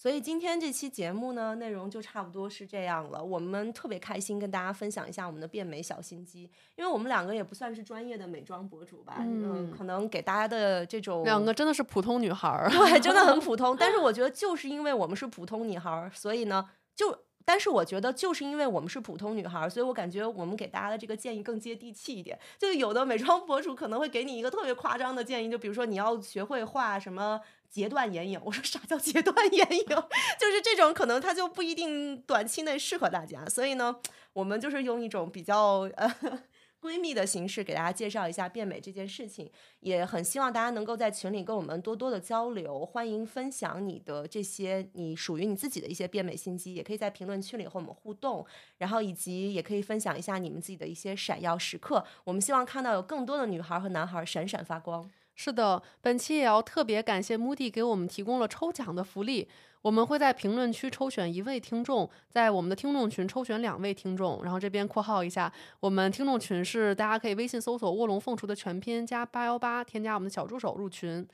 Speaker 2: 所以今天这期节目呢，内容就差不多是这样了。我们特别开心跟大家分享一下我们的变美小心机，因为我们两个也不算是专业的美妆博主吧，嗯，可能给大家的这种
Speaker 1: 两个真的是普通女孩儿，
Speaker 2: 对，真的很普通。但是我觉得就是因为我们是普通女孩儿，所以呢，就。但是我觉得，就是因为我们是普通女孩儿，所以我感觉我们给大家的这个建议更接地气一点。就有的美妆博主可能会给你一个特别夸张的建议，就比如说你要学会画什么截断眼影。我说啥叫截断眼影？就是这种可能它就不一定短期内适合大家。所以呢，我们就是用一种比较呃。闺蜜的形式给大家介绍一下变美这件事情，也很希望大家能够在群里跟我们多多的交流，欢迎分享你的这些你属于你自己的一些变美心机，也可以在评论区里和我们互动，然后以及也可以分享一下你们自己的一些闪耀时刻，我们希望看到有更多的女孩和男孩闪闪发光。
Speaker 1: 是的，本期也要特别感谢 Moody 给我们提供了抽奖的福利。我们会在评论区抽选一位听众，在我们的听众群抽选两位听众。然后这边括号一下，我们听众群是大家可以微信搜索“卧龙凤雏”的全拼加八幺八，添加我们的小助手入群。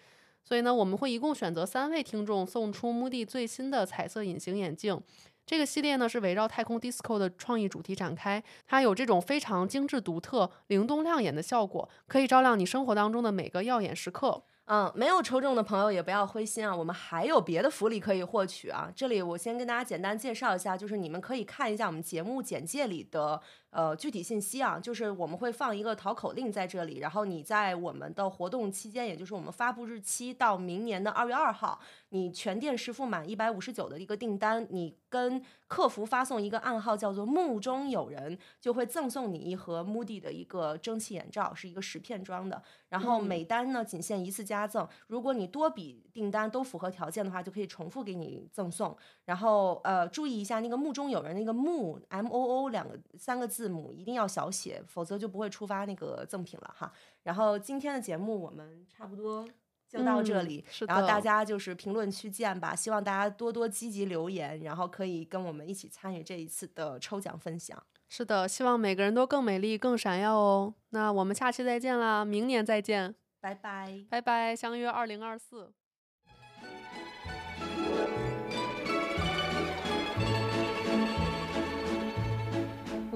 Speaker 1: 所以呢，我们会一共选择三位听众送出 Moody 最新的彩色隐形眼镜。这个系列呢是围绕太空 disco 的创意主题展开，它有这种非常精致、独特、灵动、亮眼的效果，可以照亮你生活当中的每个耀眼时刻。
Speaker 2: 嗯，没有抽中的朋友也不要灰心啊，我们还有别的福利可以获取啊。这里我先跟大家简单介绍一下，就是你们可以看一下我们节目简介里的。呃，具体信息啊，就是我们会放一个淘口令在这里，然后你在我们的活动期间，也就是我们发布日期到明年的二月二号，你全店实付满一百五十九的一个订单，你跟客服发送一个暗号叫做“目中有人”，就会赠送你一盒 Moody 的一个蒸汽眼罩，是一个十片装的。然后每单呢仅限一次加赠，如果你多笔订单都符合条件的话，就可以重复给你赠送。然后呃，注意一下那个“目中有人”那个“目 ”M O O 两个三个字。字母一定要小写，否则就不会触发那个赠品了哈。然后今天的节目我们差不多就到这里，然后大家就是评论区见吧。希望大家多多积极留言，然后可以跟我们一起参与这一次的抽奖分享。
Speaker 1: 是的，希望每个人都更美丽、更闪耀哦。那我们下期再见啦，明年再见，
Speaker 2: 拜拜，
Speaker 1: 拜拜，相约二零二四。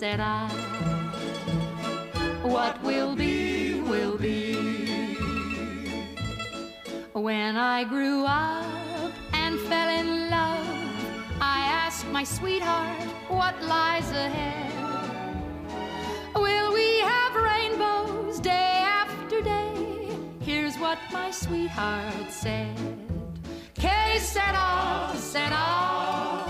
Speaker 1: said I. What will be, will be. When I grew up and fell in love, I asked my sweetheart what lies ahead. Will we have rainbows day after day? Here's what my sweetheart said. Que sera, all."